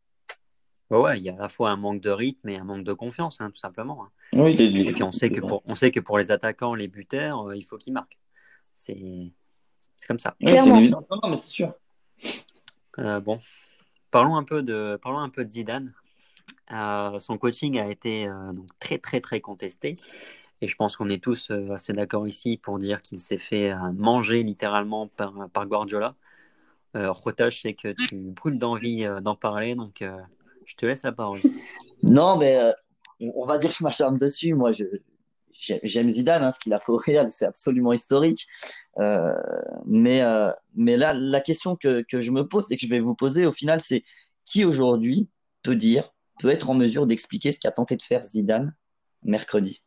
Ouais, il y a à la fois un manque de rythme et un manque de confiance, hein, tout simplement. Hein. Oui, et puis on sait que pour on sait que pour les attaquants, les buteurs, euh, il faut qu'ils marquent. C'est comme ça. c'est évident, non, mais c'est sûr. Euh, bon, parlons un peu de parlons un peu de Zidane. son coaching a été donc très très très contesté. Et je pense qu'on est tous euh, assez d'accord ici pour dire qu'il s'est fait euh, manger littéralement par, par Guardiola. Euh, Rota, je que tu brûles d'envie euh, d'en parler, donc je te laisse la parole. Non, mais on va dire que je m'acharne dessus. Moi, je, j'aime Zidane, hein, ce qu'il a fait au Real, c'est absolument historique. Euh, mais, mais là, la question que, que je me pose et que je vais vous poser au final, c'est qui aujourd'hui peut dire, peut être en mesure d'expliquer ce qu'a tenté de faire Zidane mercredi?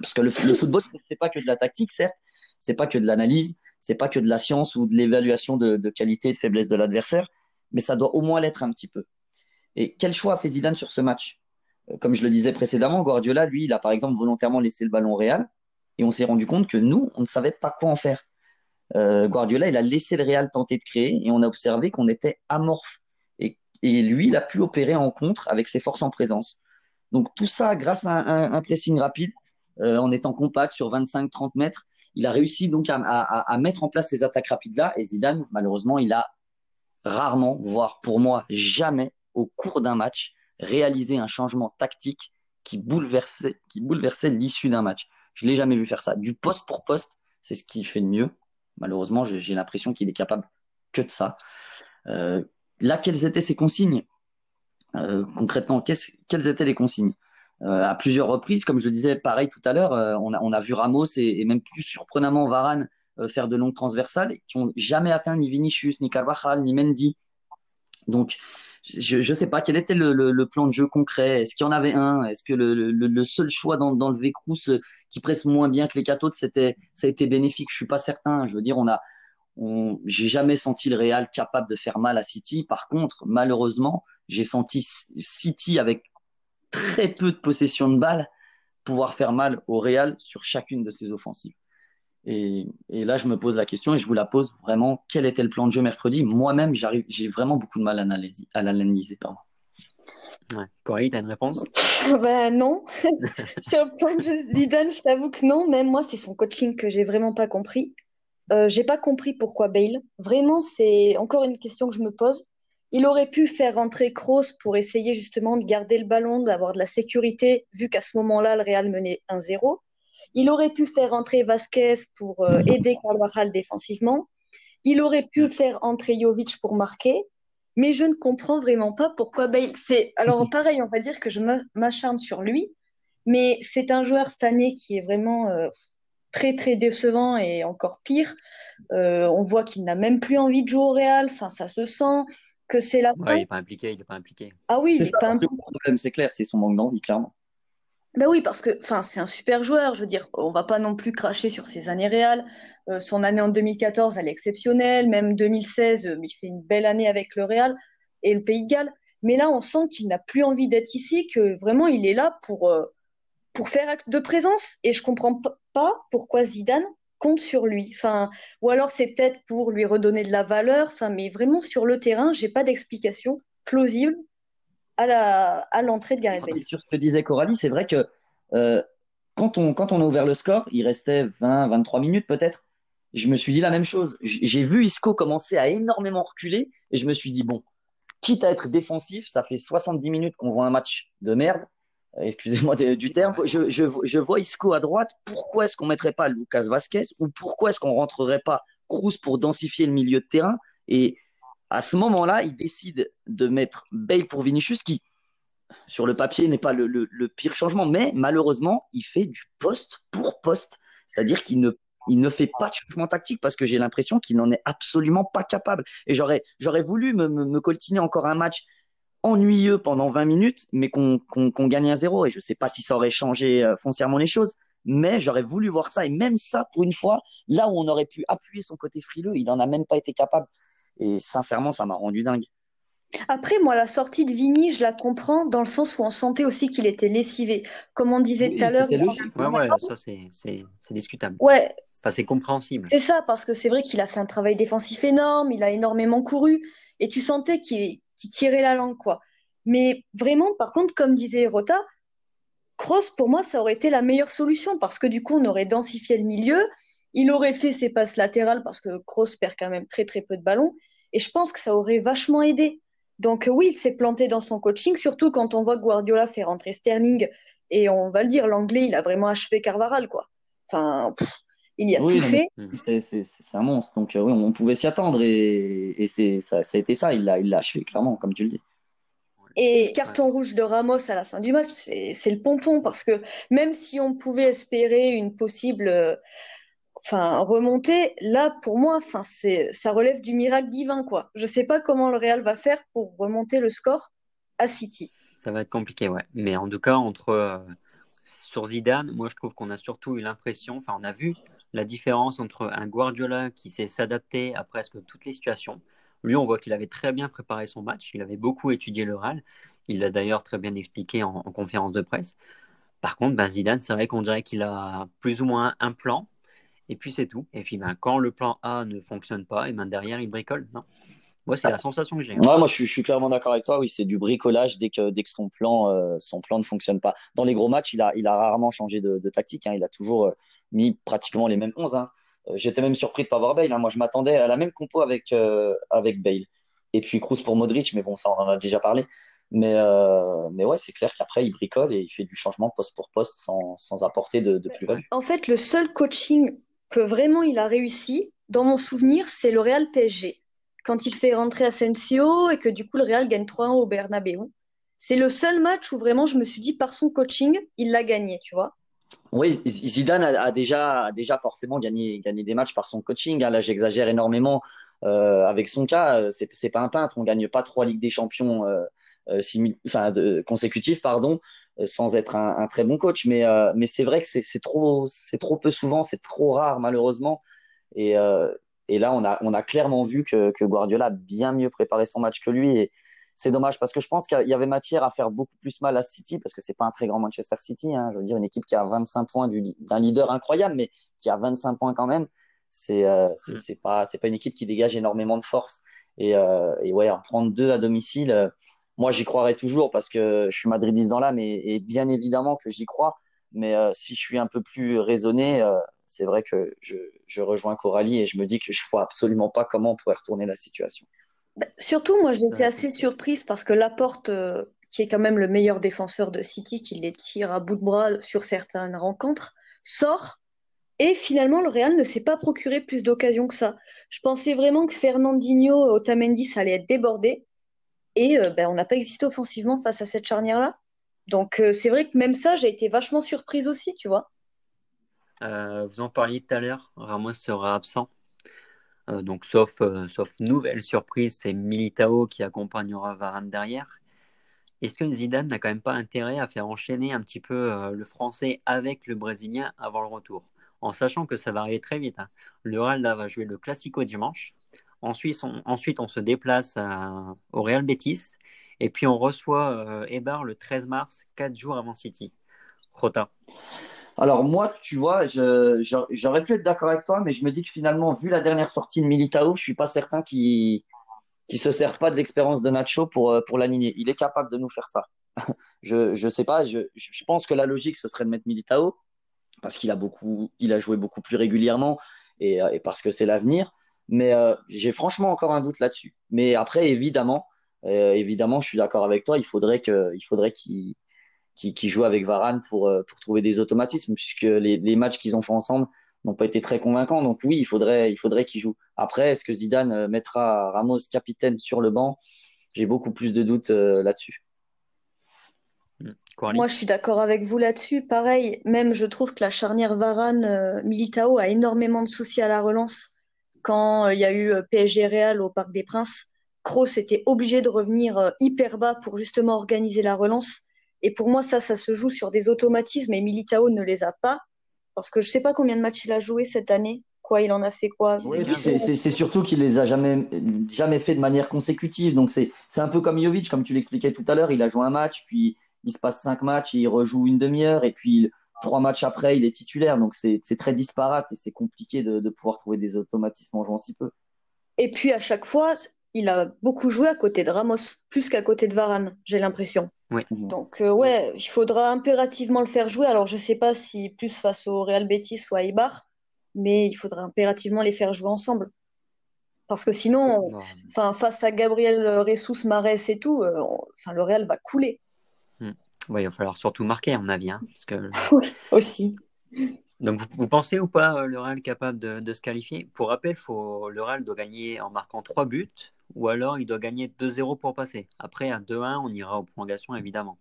Parce que le, football, c'est pas que de la tactique, certes, c'est pas que de l'analyse, c'est pas que de la science ou de l'évaluation de, qualité et de faiblesse de l'adversaire, mais ça doit au moins l'être un petit peu. Et quel choix a fait Zidane sur ce match? euh, Comme je le disais précédemment, Guardiola, lui, il a par exemple volontairement laissé le ballon Real, et on s'est rendu compte que nous, on ne savait pas quoi en faire. Euh, Guardiola, il a laissé le Real tenter de créer, et on a observé qu'on était amorphe. Et, lui, il a pu opérer en contre avec ses forces en présence. Donc tout ça, grâce à un pressing rapide, euh, en étant compact sur 25-30 mètres. Il a réussi donc à, mettre en place ces attaques rapides-là. Et Zidane, malheureusement, il a rarement, voire pour moi jamais, au cours d'un match, réalisé un changement tactique qui bouleversait, qui bouleversait l'issue d'un match. Je l'ai jamais vu faire ça. Du poste pour poste, c'est ce qu'il fait de mieux. Malheureusement, j'ai l'impression qu'il est capable que de ça. là, quelles étaient ces consignes? Concrètement, quelles étaient les consignes? À plusieurs reprises, comme je le disais, pareil tout à l'heure, on, a, on, a, vu Ramos et, et, même plus surprenamment Varane faire de longues transversales qui ont jamais atteint ni Vinicius, ni Carvajal, ni Mendy. Donc, je ne sais pas quel était le, le, plan de jeu concret? Est-ce qu'il y en avait un? Est-ce que le, le, seul choix dans, dans le Vécrous qui presse moins bien que les quatre autres, c'était ça a été bénéfique? Je suis pas certain. Je veux dire, on a, on, j'ai jamais senti le Real capable de faire mal à City. Par contre, malheureusement, j'ai senti City avec très peu de possession de balles pouvoir faire mal au Real sur chacune de ses offensives. Et, là, je me pose la question et je vous la pose vraiment quel était le plan de jeu mercredi? Moi-même, j'ai vraiment beaucoup de mal à l'analyser. Ouais. Coralie, tu as une réponse? Ben non. Sur le plan de jeu Zidane, je t'avoue que non. Même moi, c'est son coaching que j'ai vraiment pas compris. Euh, j'ai pas compris pourquoi Bale. Vraiment, c'est encore une question que je me pose. Il aurait pu faire rentrer Kroos pour essayer justement de garder le ballon, d'avoir de la sécurité, vu qu'à ce moment-là, le Real menait 1-0. Il aurait pu faire entrer Vasquez pour euh, aider Carvajal défensivement. Il aurait pu faire entrer Jovic pour marquer. Mais je ne comprends vraiment pas pourquoi Bale. C'est alors pareil, on va dire que je m'acharne sur lui, mais c'est un joueur cette année qui est vraiment euh, très très décevant et encore pire. Euh, on voit qu'il n'a même plus envie de jouer au Real. Enfin, ça se sent que c'est la. Ouais, il n'est pas impliqué, il est pas impliqué. Ah oui, c'est pas impliqué. Le problème, c'est clair, c'est son manque d'envie, clairement. Ben oui, parce que c'est un super joueur. Je veux dire, on va pas non plus cracher sur ses années réelles. Euh, son année en 2014, elle est exceptionnelle. Même 2016, euh, il fait une belle année avec le Real et le Pays de Galles. Mais là, on sent qu'il n'a plus envie d'être ici, que vraiment, il est là pour, euh, faire acte de présence. Et je comprends pas pourquoi Zidane compte sur lui. Enfin, ou alors c'est peut-être pour lui redonner de la valeur. Enfin, mais vraiment sur le terrain, j'ai pas d'explication plausible à l'entrée de Gareth Bale. Sur ce que disait Coralie, c'est vrai que euh, quand, on, quand on a ouvert le score, il restait 20, 23 minutes peut-être. Je me suis dit la même chose. J'ai vu Isco commencer à énormément reculer et je me suis dit, bon, quitte à être défensif, ça fait 70 minutes qu'on voit un match de merde. Euh, excusez-moi du terme. Je, je, je, vois Isco à droite. Pourquoi est-ce qu'on mettrait pas Lucas Vasquez ou pourquoi est-ce qu'on rentrerait pas Cruz pour densifier le milieu de terrain Et à ce moment-là, il décide de mettre Bale pour Vinicius, qui, sur le papier, n'est pas le, pire changement, mais malheureusement, il fait du poste pour poste. C'est-à-dire qu'il ne, fait pas de changement tactique parce que j'ai l'impression qu'il n'en est absolument pas capable. Et j'aurais, voulu me, me, coltiner encore un match ennuyeux pendant 20 minutes, mais qu'on gagne un zéro. Et je ne sais pas si ça aurait changé euh, foncièrement les choses, mais j'aurais voulu voir ça. Et même ça, pour une fois, là où on aurait pu appuyer son côté frileux, il n'en a même pas été capable. Et sincèrement, ça m'a rendu dingue. Après, moi, la sortie de Vini, je la comprends dans le sens où on sentait aussi qu'il était lessivé. Comme on disait tout à l'heure. Ouais, ouais, ça, c'est discutable. Ouais. Ça, c'est compréhensible. C'est ça, parce que c'est vrai qu'il a fait un travail défensif énorme, il a énormément couru, et tu sentais qu'il tirait la langue, quoi. Mais vraiment, par contre, comme disait Rota, Cross, pour moi, ça aurait été la meilleure solution, parce que du coup, on aurait densifié le milieu, il aurait fait ses passes latérales parce que Kroos perd quand même très très peu de ballons. Et je pense que ça aurait vachement aidé. Donc oui, il s'est planté dans son coaching, surtout quand on voit Guardiola faire rentrer Sterling. Et on va le dire, l'anglais, il a vraiment achevé Carvaral, quoi. Enfin, il y a tout fait. C'est un monstre. Donc euh, oui, on pouvait s'y attendre. Et, et ça, ça a été ça. Il l'a il achevé, clairement, comme tu le dis. Et carton rouge de Ramos à la fin du match, c'est le pompon parce que même si on pouvait espérer une possible enfin remonter là pour moi enfin c'est ça relève du miracle divin quoi. Je sais pas comment le Real va faire pour remonter le score à City. Ça va être compliqué ouais. Mais en tout cas entre euh, sur Zidane moi je trouve qu'on a surtout eu l'impression enfin on a vu la différence entre un Guardiola qui sait s'adapter à presque toutes les situations. Lui on voit qu'il avait très bien préparé son match. Il avait beaucoup étudié le Real. Il l'a d'ailleurs très bien expliqué en, conférence de presse. Par contre ben, Zidane c'est vrai qu'on dirait qu'il a plus ou moins un plan et puis c'est tout. Et puis ben, quand le plan A ne fonctionne pas, et ben derrière il bricole. Non. Moi, c'est la sensation que j'ai. Hein. moi, je suis, clairement d'accord avec toi. Oui, c'est du bricolage dès que, dès que son, plan, euh, son plan ne fonctionne pas. Dans les gros matchs, il a, il a rarement changé de, tactique. Hein. Il a toujours euh, mis pratiquement les mêmes 11. Hein. Euh, j'étais même surpris de ne pas voir Bale. Moi, je m'attendais à la même compo avec, avec Bale. Et puis Cruz pour Modric, mais bon, ça, on en a déjà parlé. Mais, mais ouais, c'est clair qu'après, il bricole et il fait du changement poste pour poste sans, sans apporter de, de plus-value. En fait, le seul coaching que vraiment il a réussi, dans mon souvenir, c'est le Real PSG. quand il fait rentrer Asensio et que du coup le Real gagne 3-1 au Bernabeu. C'est le seul match où vraiment je me suis dit par son coaching, il l'a gagné, tu vois. Oui, Zidane a, déjà, déjà forcément gagné, gagné des matchs par son coaching. Hein. Là, j'exagère énormément euh, avec son cas. C'est, c'est pas un peintre. On gagne pas trois Ligues des Champions euh, euh consécutives, pardon, euh, sans être un, un, très bon coach. Mais, mais c'est vrai que c'est, trop, c'est trop peu souvent, c'est trop rare malheureusement. Et, et là, on a, on a clairement vu que, que Guardiola a bien mieux préparé son match que lui. Et, c'est dommage parce que je pense qu'il y avait matière à faire beaucoup plus mal à City parce que c'est pas un très grand Manchester City. Hein. Je veux dire, une équipe qui a 25 points d'un leader incroyable, mais qui a 25 points quand même, c'est euh, mm. c'est pas c'est pas une équipe qui dégage énormément de force. Et, euh, et ouais, en prendre deux à domicile, euh, moi j'y croirais toujours parce que je suis madridiste dans l'âme et, et, bien évidemment que j'y crois. Mais euh, si je suis un peu plus raisonné, euh, c'est vrai que je, je rejoins Coralie et je me dis que je vois absolument pas comment on pourrait retourner la situation. Bah, surtout, moi, j'étais assez surprise parce que Laporte, euh, qui est quand même le meilleur défenseur de City, qui les tire à bout de bras sur certaines rencontres, sort. Et finalement, le Real ne s'est pas procuré plus d'occasions que ça. Je pensais vraiment que Fernandinho, Otamendi, ça allait être débordé. Et euh, ben, on n'a pas existé offensivement face à cette charnière-là. Donc euh, c'est vrai que même ça, j'ai été vachement surprise aussi, tu vois. vous en parliez tout à l'heure, Ramos sera absent. Euh, donc, sauf, euh, sauf nouvelle surprise, c'est Militao qui accompagnera Varane derrière. Est-ce que Zidane n'a quand même pas intérêt à faire enchaîner un petit peu euh, le français avec le brésilien avant le retour? En sachant que ça va arriver très vite. Hein. Le Real va jouer le Classico dimanche. Ensuite, on, ensuite, on se déplace au Real Betis. Et puis, on reçoit Ebar le 13 mars, 4 jours avant City. Rota. Alors moi, tu vois, j'aurais pu être d'accord avec toi, mais je me dis que finalement, vu la dernière sortie de Militao, je suis pas certain qu'il ne se serve pas de l'expérience de Nacho pour, euh, pour l'aligner. Il est capable de nous faire ça. je je sais pas, je, je pense que la logique ce serait de mettre Militao parce qu'il a beaucoup, il a joué beaucoup plus régulièrement et, et parce que c'est l'avenir. Mais euh, j'ai franchement encore un doute là-dessus. Mais après, évidemment, euh, évidemment, je suis d'accord avec toi. Il faudrait que, il faudrait qu'il qui, qui joue avec Varane pour, euh, pour trouver des automatismes, puisque les, les matchs qu'ils ont fait ensemble n'ont pas été très convaincants. Donc oui, il faudrait, il faudrait qu'il joue. Après, est-ce que Zidane mettra Ramos capitaine sur le banc? J'ai beaucoup plus de doutes euh, là-dessus. Hmm. Moi, je suis d'accord avec vous là-dessus. Pareil, même je trouve que la charnière Varane-Militao a énormément de soucis à la relance. Quand il y a eu PSG Real au Parc des Princes, Kroos était obligé de revenir hyper bas pour justement organiser la relance. Et pour moi, ça, ça se joue sur des automatismes et Militao ne les a pas. Parce que je ne sais pas combien de matchs il a joué cette année. Quoi, il en a fait quoi? C'est surtout qu'il les a jamais, jamais fait de manière consécutive. Donc c'est un peu comme Jovic, comme tu l'expliquais tout à l'heure. Il a joué un match, puis il se passe cinq matchs, et il rejoue une demi-heure, et puis trois matchs après, il est titulaire. Donc c'est très disparate et c'est compliqué de, de pouvoir trouver des automatismes en jouant si peu. Et puis à chaque fois, il a beaucoup joué à côté de Ramos, plus qu'à côté de Varane, j'ai l'impression. Oui. Donc euh, ouais, il faudra impérativement le faire jouer. Alors je sais pas si plus face au Real Betis ou à Ibar, mais il faudra impérativement les faire jouer ensemble. Parce que sinon, enfin face à Gabriel Ressus, Mares et tout, euh, enfin le Real va couler. Il va falloir surtout marquer, à mon avis. Hein, parce que... oui, aussi. Donc, vous, pensez ou pas euh, le Real capable de, de se qualifier? Pour rappel, faut, le Real doit gagner en marquant 3 buts ou alors il doit gagner 2-0 pour passer. Après, à 2-1, on ira aux prolongations, évidemment.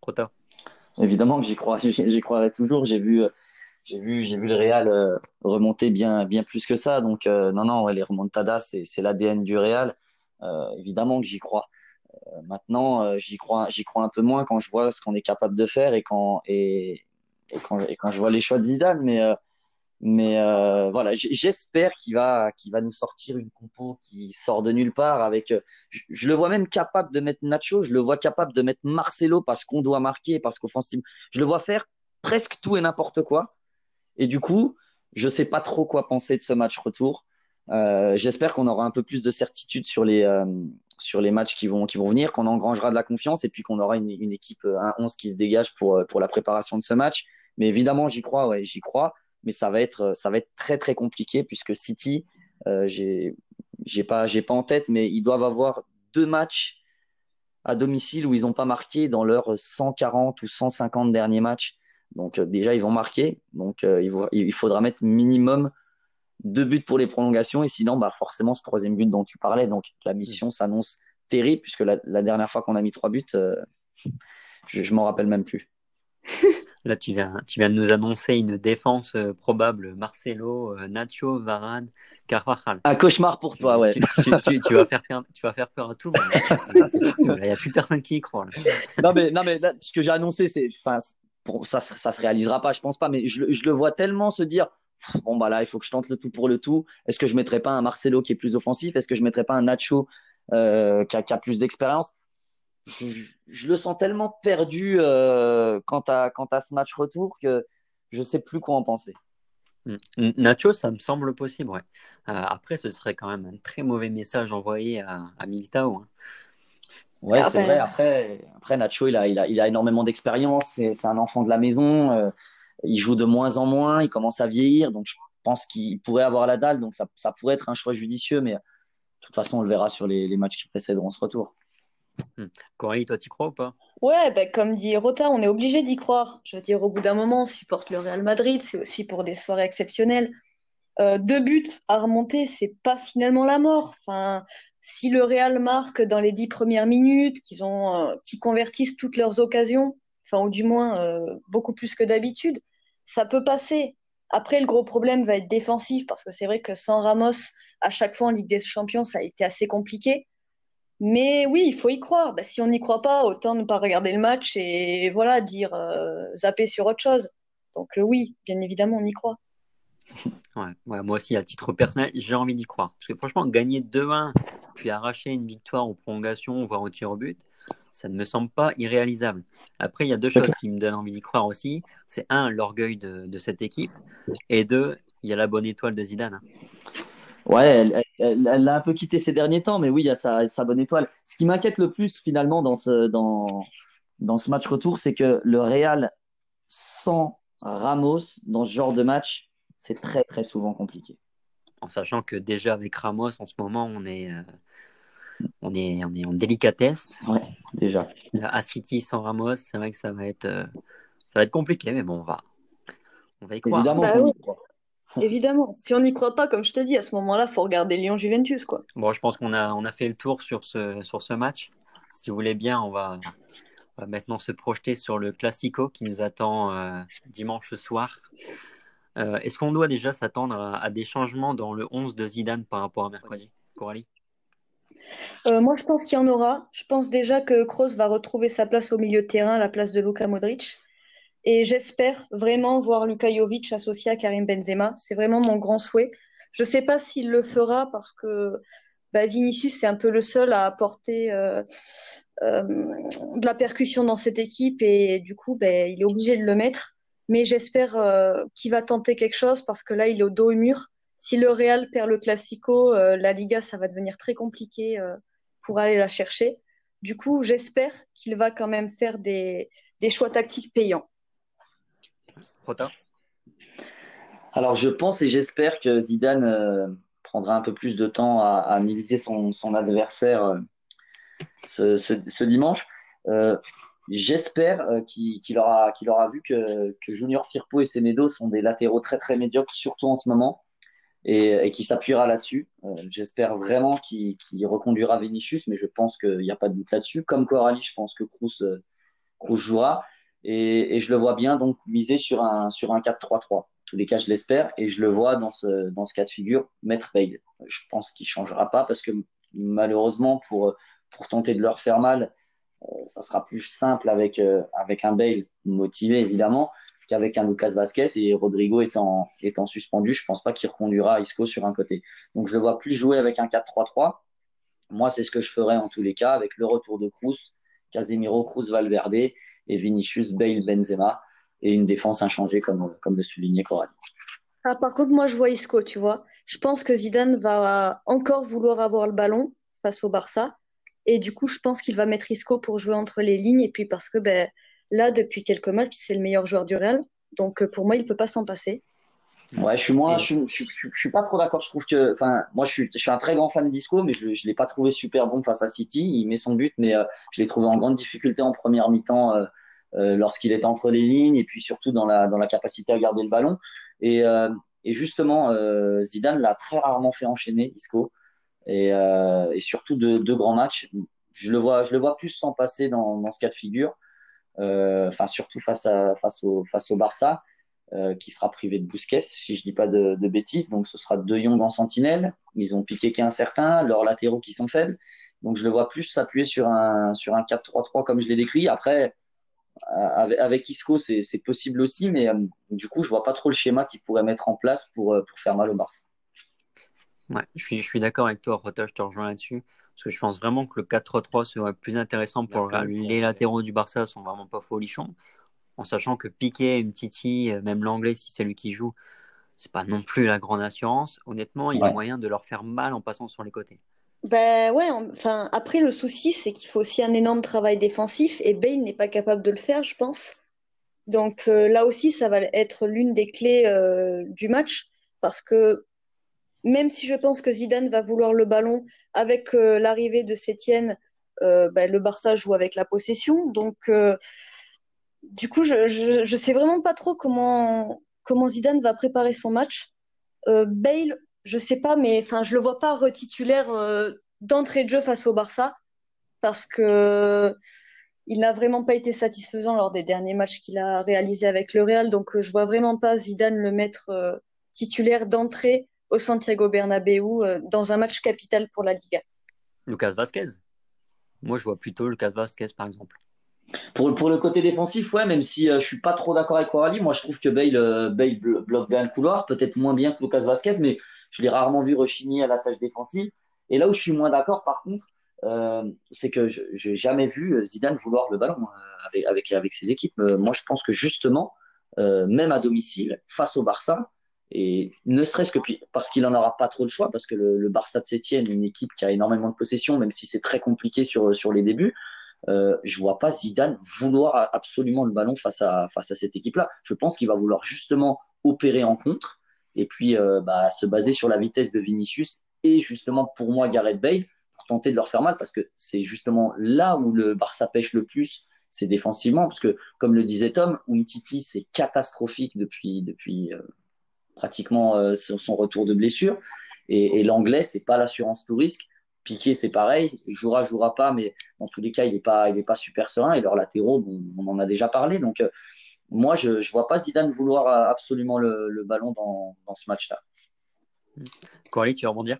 Rota Évidemment que j'y crois, j'y croirai toujours. J'ai vu, j'ai vu, j'ai vu le Real euh, remonter bien, bien plus que ça. Donc, euh, non, non, les remontadas, c'est, c'est l'ADN du Real. Euh, évidemment que j'y crois. Maintenant, j'y crois, j'y crois un peu moins quand je vois ce qu'on est capable de faire et quand, et, quand, et quand je vois les choix de Zidane. Mais mais euh, voilà, j'espère qu'il va, qu'il va nous sortir une compo qui sort de nulle part. Avec, euh, je, le vois même capable de mettre Nacho, je le vois capable de mettre Marcelo parce qu'on doit marquer, parce qu'offensivement, je le vois faire presque tout et n'importe quoi. Et du coup, je sais pas trop quoi penser de ce match retour. Euh, j'espère qu'on aura un peu plus de certitude sur les euh, sur les matchs qui vont qui vont venir, qu'on engrangera de la confiance et puis qu'on aura une, une équipe un 11 qui se dégage pour pour la préparation de ce match. Mais évidemment, j'y crois, ouais, j'y crois mais ça va être ça va être très très compliqué puisque City, euh, j'ai pas pas en tête, mais ils doivent avoir deux matchs à domicile où ils n'ont pas marqué dans leurs 140 ou 150 derniers matchs. Donc euh, déjà ils vont marquer, donc euh, il, faudra mettre minimum deux buts pour les prolongations et sinon, bah, forcément, ce troisième but dont tu parlais. Donc, la mission s'annonce terrible puisque la, dernière fois qu'on a mis trois buts, euh, je, je m'en rappelle même plus. Là, tu viens, tu viens de nous annoncer une défense euh, probable Marcelo, euh, Nacho, Varane, Carvajal. Un cauchemar pour toi, ouais. Tu, vas, faire, tu vas faire peur à tout le monde. Il n'y a plus personne qui y croit. Non, mais, non, mais ce que j'ai annoncé, c'est. Enfin, ça, ça se réalisera pas, je pense pas, mais je, je le vois tellement se dire bon bah là il faut que je tente le tout pour le tout. Est-ce que je mettrais pas un Marcelo qui est plus offensif? Est-ce que je mettrais pas un Nacho euh, qui, a, qui, a, plus d'expérience? Je, le sens tellement perdu euh, quant, à, quant à ce match retour que je sais plus quoi en penser. Nacho, ça me semble possible, ouais. Euh, après, ce serait quand même un très mauvais message envoyé à, à Militao. Hein. Ouais, ah, c'est ben. vrai. Après, après, Nacho, il a, il a, il a énormément d'expérience. C'est un enfant de la maison. Euh, il joue de moins en moins. Il commence à vieillir. Donc, je pense qu'il pourrait avoir la dalle. Donc, ça, ça, pourrait être un choix judicieux. Mais de toute façon, on le verra sur les, les matchs qui précéderont ce retour. Hmm. Coralie, toi, tu crois ou pas? Ouais, ben, comme dit Rota, on est obligé d'y croire. Je veux dire, au bout d'un moment, on supporte le Real Madrid, c'est aussi pour des soirées exceptionnelles. Euh, deux buts à remonter, c'est pas finalement la mort. Enfin, si le Real marque dans les dix premières minutes, qu'ils ont, euh, convertissent toutes leurs occasions, enfin, ou du moins euh, beaucoup plus que d'habitude, ça peut passer. Après, le gros problème va être défensif, parce que c'est vrai que sans Ramos, à chaque fois en Ligue des Champions, ça a été assez compliqué. Mais oui, il faut y croire. Bah, si on n'y croit pas, autant ne pas regarder le match et voilà, dire euh, zapper sur autre chose. Donc euh, oui, bien évidemment, on y croit. Ouais, moi aussi, à titre personnel, j'ai envie d'y croire. Parce que franchement, gagner 2-1, puis arracher une victoire aux prolongations, voire au tir au but, ça ne me semble pas irréalisable. Après, il y a deux choses qui me donnent envie d'y croire aussi. C'est un, l'orgueil de, de, cette équipe, et deux, il y a la bonne étoile de Zidane. Ouais, elle l'a un peu quitté ces derniers temps, mais oui, il y a sa, sa bonne étoile. Ce qui m'inquiète le plus finalement dans ce, dans, dans ce match retour, c'est que le Real sans Ramos dans ce genre de match, c'est très très souvent compliqué. En sachant que déjà avec Ramos en ce moment, on est, euh, on est, on est en délicatesse. Ouais, déjà. À City sans Ramos, c'est vrai que ça va être, euh, ça va être compliqué, mais bon, on va, on va y croire. Évidemment, bah y croit. Évidemment, si on n'y croit pas, comme je te dis, à ce moment-là, il faut regarder Lyon-Juventus. quoi. Bon, je pense qu'on a, on a fait le tour sur ce, sur ce match. Si vous voulez bien, on va, maintenant se projeter sur le Classico qui nous attend euh, dimanche soir. Euh, est-ce qu'on doit déjà s'attendre à, des changements dans le 11 de Zidane par rapport à mercredi? Coralie? Euh, moi, je pense qu'il y en aura. Je pense déjà que Kroos va retrouver sa place au milieu de terrain, la place de Luka Modric. Et j'espère vraiment voir Luka Jovic associé à Karim Benzema. C'est vraiment mon grand souhait. Je ne sais pas s'il le fera parce que bah, Vinicius, c'est un peu le seul à apporter euh, euh, de la percussion dans cette équipe et du coup, bah, il est obligé de le mettre. Mais j'espère qu'il va tenter quelque chose parce que là, il est au dos au mur. Si le Real perd le Classico, la Liga, ça va devenir très compliqué pour aller la chercher. Du coup, j'espère qu'il va quand même faire des, des choix tactiques payants. Alors je pense et j'espère que Zidane euh, prendra un peu plus de temps à, analyser son, adversaire euh, ce, dimanche. Euh, j'espère qu'il aura, aura, vu que, Junior Firpo et Semedo sont des latéraux très très médiocres, surtout en ce moment, et, qu'il s'appuiera là-dessus. j'espère vraiment qu'il reconduira Vinicius, mais je pense qu'il n'y a pas de doute là-dessus. Comme Coralie, je pense que Cruz, Cruz jouera. Et, et, je le vois bien donc miser sur un, sur un 4-3-3. En tous les cas, je l'espère. Et je le vois dans ce, dans ce cas de figure, mettre Bale. Je pense qu'il changera pas parce que malheureusement, pour, pour tenter de leur faire mal, euh, ça sera plus simple avec, euh, avec un Bale motivé, évidemment, qu'avec un Lucas Vasquez. Et Rodrigo étant, étant suspendu, je pense pas qu'il reconduira Isco sur un côté. Donc, je le vois plus jouer avec un 4-3-3. Moi, c'est ce que je ferais en tous les cas avec le retour de Cruz, Casemiro, Cruz, Valverde et Vinicius, Bale, Benzema et une défense inchangée comme, comme le soulignait Coralie. Ah, par contre, moi, je vois Isco, tu vois. Je pense que Zidane va encore vouloir avoir le ballon face au Barça. Et du coup, je pense qu'il va mettre Isco pour jouer entre les lignes. Et puis parce que ben, là, depuis quelques matchs, c'est le meilleur joueur du Real. Donc pour moi, il ne peut pas s'en passer. Ouais, je suis moins, je, je, je, suis pas trop d'accord. Je trouve que, enfin, moi, je suis, je suis un très grand fan d'Isco, mais je, je l'ai pas trouvé super bon face à City. Il met son but, mais euh, je l'ai trouvé en grande difficulté en première mi-temps euh, euh, lorsqu'il est entre les lignes et puis surtout dans la dans la capacité à garder le ballon. Et Et justement, Zidane l'a très rarement fait enchaîner, Isco. Et, et surtout de deux grands matchs. Je le vois, je le vois plus s'en passer dans, dans, ce cas de figure. Enfin, surtout face, à, face, au, face au Barça. Euh, qui sera privé de Bousquet, si je dis pas de, bêtises. Donc ce sera De Jong en sentinelle. Ils ont piqué qu'un certain, leurs latéraux qui sont faibles. Donc je le vois plus s'appuyer sur un sur un 4-3-3 comme je l'ai décrit. Après, euh, avec, Isco, c'est possible aussi, mais euh, du coup, je vois pas trop le schéma qu'ils pourraient mettre en place pour, pour faire mal au Barça. Ouais, je suis, je suis d'accord avec toi, Rota, je te rejoins là-dessus. Parce que je pense vraiment que le 4-3-3 serait plus intéressant pour les latéraux du Barça sont vraiment pas folichons en sachant que Piqué, Titi, euh, même l'anglais, si c'est lui qui joue, c'est pas non plus la grande assurance. Honnêtement, il y a moyen de leur faire mal en passant sur les côtés. Ben ouais, enfin après le souci c'est qu'il faut aussi un énorme travail défensif et Bale n'est pas capable de le faire, je pense. Donc euh, là aussi ça va être l'une des clés euh, du match parce que même si je pense que Zidane va vouloir le ballon avec l'arrivée de Sétienne, ben, le Barça joue avec la possession, donc du coup, je, je, sais vraiment pas trop comment, comment Zidane va préparer son match. Euh, Bale, je sais pas, mais enfin, je le vois pas retitulaire euh, d'entrée de jeu face au Barça parce que il n'a vraiment pas été satisfaisant lors des derniers matchs qu'il a réalisés avec le Real. Donc, je vois vraiment pas Zidane le mettre euh, titulaire d'entrée au Santiago Bernabéu dans un match capital pour la Liga. Lucas Vasquez. Moi, je vois plutôt Lucas Vasquez, par exemple. Pour, pour le côté défensif, ouais, même si euh, je suis pas trop d'accord avec Coralie, moi je trouve que Bale, euh, Bale bloque bien le couloir, peut-être moins bien que Lucas Vasquez, mais je l'ai rarement vu rechigner à la tâche défensive. Et là où je suis moins d'accord, par contre, euh, c'est que je n'ai jamais vu Zidane vouloir le ballon avec, avec, avec ses équipes. moi, je pense que justement, même à domicile, face au Barça, et ne serait-ce que parce qu'il n'en aura pas trop de choix, parce que le, le Barça de Sétienne une équipe qui a énormément de possession, même si c'est très compliqué sur, sur les débuts. Euh, je vois pas Zidane vouloir absolument le ballon face à, face à cette équipe-là. Je pense qu'il va vouloir justement opérer en contre et puis euh, bah, se baser sur la vitesse de Vinicius et justement pour moi Gareth Bale pour tenter de leur faire mal parce que c'est justement là où le Barça pêche le plus, c'est défensivement parce que comme le disait Tom, Umtiti c'est catastrophique depuis depuis euh, pratiquement euh, son retour de blessure et, et l'anglais c'est pas l'assurance tout risque Piqué, c'est pareil. Il jouera, jouera pas, mais dans tous les cas, il n'est pas, il est pas super serein. Et leurs latéraux, on en a déjà parlé. Donc, euh, moi, je ne vois pas Zidane vouloir euh, absolument le, ballon dans, dans ce match-là. Coralie, tu veux rebondir?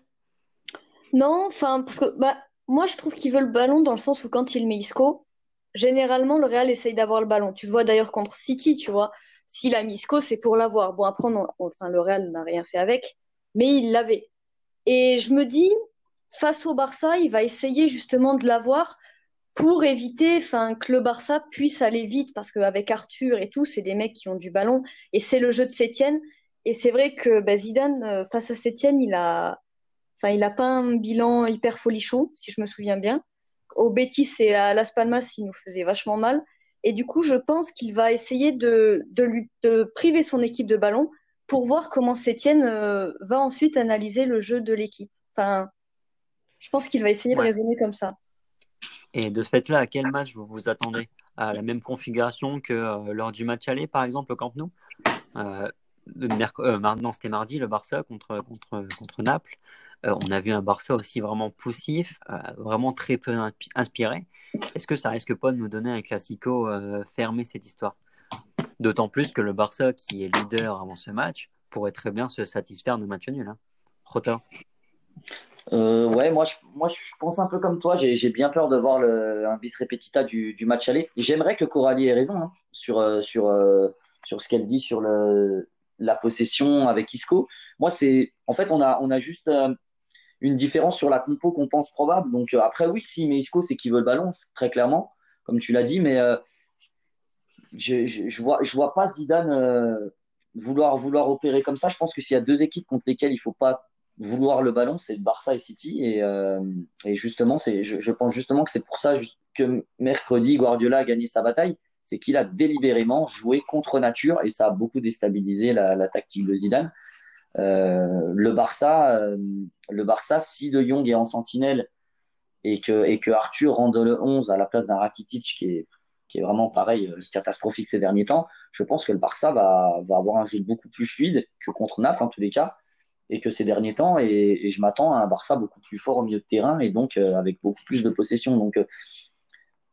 Non, enfin, parce que bah, moi, je trouve qu'il veut le ballon dans le sens où quand il met Isco, généralement, le Real essaye d'avoir le ballon. Tu le vois d'ailleurs contre City, tu vois. S'il a mis Isco, c'est pour l'avoir. Bon, après, enfin, le Real n'a rien fait avec, mais il l'avait. Et je me dis, face au Barça, il va essayer justement de l'avoir pour éviter enfin que le Barça puisse aller vite parce qu'avec Arthur et tout, c'est des mecs qui ont du ballon et c'est le jeu de Sétienne et c'est vrai que bah, Zidane euh, face à Sétienne, il a enfin il a pas un bilan hyper folichon si je me souviens bien. Au Betis et à Las Palmas, il nous faisait vachement mal et du coup, je pense qu'il va essayer de, de, lui, de priver son équipe de ballon pour voir comment Sétienne euh, va ensuite analyser le jeu de l'équipe. Enfin, je pense qu'il va essayer de raisonner comme ça. Et de ce fait-là, à quel match vous vous attendez? À la même configuration que euh, lors du match aller, par exemple, au Camp Nou? Euh, euh, Maintenant, c'était mardi, le Barça contre, contre, contre Naples. On a vu un Barça aussi vraiment poussif, vraiment très peu inspiré. Est-ce que ça risque pas de nous donner un classico fermé cette histoire? D'autant plus que le Barça, qui est leader avant ce match, pourrait très bien se satisfaire de match nul. Hein. Rota euh, ouais, moi je, moi je pense un peu comme toi. J'ai bien peur de voir le, un bis repetita du, match aller. J'aimerais que Coralie ait raison hein, sur, euh, sur, euh, sur ce qu'elle dit sur le, la possession avec Isco. Moi, c'est en fait, on a, on a juste euh, une différence sur la compo qu'on pense probable. Donc après, oui, si, mais Isco, c'est qu'il veut le ballon, très clairement, comme tu l'as dit. Mais je, je, je, vois, je vois pas Zidane vouloir, vouloir opérer comme ça. Je pense que s'il y a deux équipes contre lesquelles il faut pas vouloir le ballon, c'est Barça et City. Et, euh, justement, je, pense justement que c'est pour ça que mercredi, Guardiola a gagné sa bataille. C'est qu'il a délibérément joué contre nature et ça a beaucoup déstabilisé la tactique de Zidane. Euh, le Barça, euh, le Barça, si De Jong est en sentinelle et que, et que Arthur rende le 11 à la place d'un Rakitic qui est qui est vraiment pareil, catastrophique ces derniers temps, je pense que le Barça va, va avoir un jeu beaucoup plus fluide que contre Naples en tous les cas et que ces derniers temps, et, je m'attends à un Barça beaucoup plus fort au milieu de terrain et donc avec beaucoup plus de possession. Donc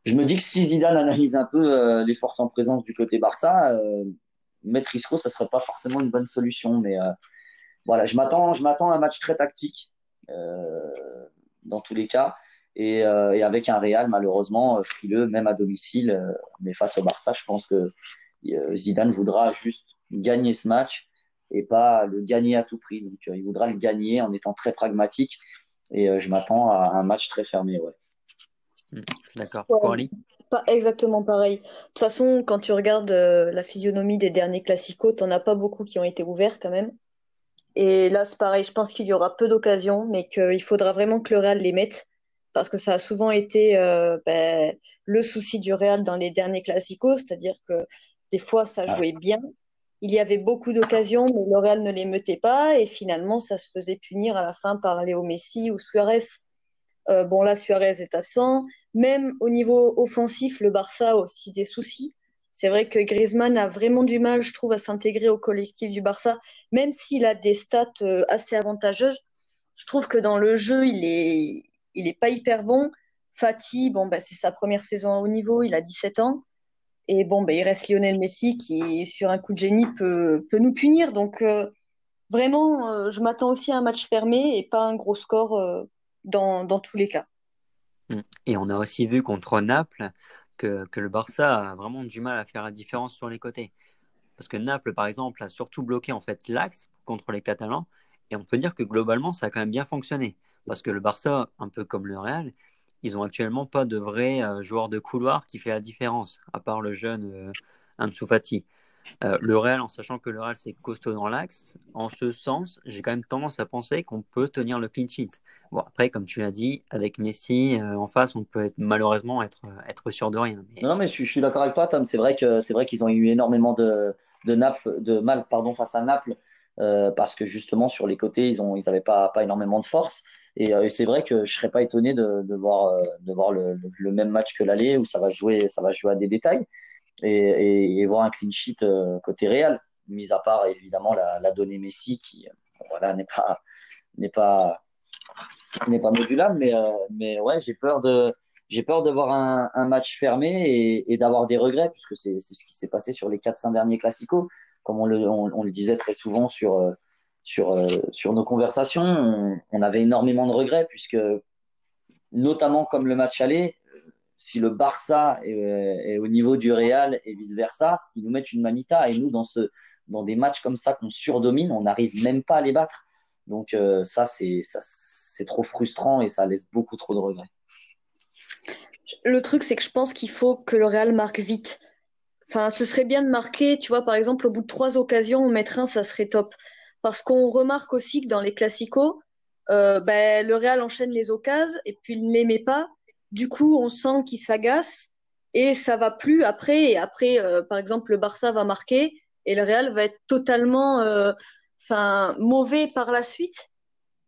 je me dis que si Zidane analyse un peu les forces en présence du côté Barça, mettre Isco, ça serait pas forcément une bonne solution. Mais euh, voilà, je m'attends, je m'attends à un match très tactique euh, dans tous les cas. Et, euh, et, avec un Real malheureusement frileux, même à domicile. mais face au Barça, je pense que Zidane voudra juste gagner ce match et pas le gagner à tout prix. Donc il voudra le gagner en étant très pragmatique. Et je m'attends à un match très fermé. Ouais. Hmm, d'accord. Coralie? Pas exactement pareil. De toute façon, quand tu regardes euh, la physionomie des derniers classicos, t'en as pas beaucoup qui ont été ouverts quand même. Et là, c'est pareil, je pense qu'il y aura peu d'occasions, mais qu'il faudra vraiment que le Real les mette, parce que ça a souvent été euh, ben, le souci du Real dans les derniers classicos, c'est-à-dire que des fois, ça jouait bien. Il y avait beaucoup d'occasions, mais le Real ne les mettait pas, et finalement, ça se faisait punir à la fin par Léo Messi ou Suarez. Euh, bon, là, Suarez est absent. Même au niveau offensif, le Barça a aussi des soucis. C'est vrai que Griezmann a vraiment du mal, je trouve, à s'intégrer au collectif du Barça, même s'il a des stats euh, assez avantageuses. Je trouve que dans le jeu, il est, il est pas hyper bon. Fati, bon, bah, c'est sa première saison à haut niveau, il a 17 ans. Et bon, bah, il reste Lionel Messi qui, sur un coup de génie, peut, peut nous punir. Donc, euh, vraiment, je m'attends aussi à un match fermé et pas un gros score dans, dans tous les cas. Et on a aussi vu contre Naples que, le Barça a vraiment du mal à faire la différence sur les côtés. Parce que Naples, par exemple, a surtout bloqué en fait l'axe contre les Catalans. Et on peut dire que globalement, ça a quand même bien fonctionné. Parce que le Barça, un peu comme le Real, ils ont actuellement pas de vrai euh, joueur de couloir qui fait la différence, à part le jeune euh. Euh, le Real, en sachant que le Real c'est costaud dans l'axe, en ce sens, j'ai quand même tendance à penser qu'on peut tenir le clean sheet. Bon, après, comme tu l'as dit, avec Messi euh, en face, on peut malheureusement être, être sûr de rien. Non, mais je, suis d'accord avec toi, Tom. C'est vrai qu'ils ont eu énormément de, Naples, de mal pardon, face à Naples. Euh, parce que justement sur les côtés ils ont ils pas pas énormément de force et, c'est vrai que je serais pas étonné de, voir de voir le, le, même match que l'aller où ça va jouer ça va jouer à des détails et, et, voir un clean sheet euh, côté Real, mis à part évidemment la, la donnée Messi qui voilà n'est pas n'est pas n'est pas modulable, mais euh, mais ouais j'ai peur de j'ai peur de voir un, un match fermé et, et d'avoir des regrets puisque c'est c'est ce qui s'est passé sur les 4-5 derniers classicos. Comme on le on, le disait très souvent sur euh, sur sur nos conversations on, on, avait énormément de regrets puisque notamment comme le match aller si le Barça est, au niveau du Real et vice versa, ils nous mettent une manita et nous dans ce dans des matchs comme ça qu'on surdomine, on n'arrive même pas à les battre. Donc euh, ça c'est trop frustrant et ça laisse beaucoup trop de regrets. Le truc c'est que je pense qu'il faut que le Real marque vite. Enfin, ce serait bien de marquer, tu vois, par exemple, au bout de trois occasions, mettre un, ça serait top. Parce qu'on remarque aussi que dans les classicos, euh, ben, le Real enchaîne les occasions et puis il ne les met pas. Du coup, on sent qu'il s'agace et ça va plus après. Et après, euh, par exemple, le Barça va marquer et le Real va être totalement euh, enfin, mauvais par la suite.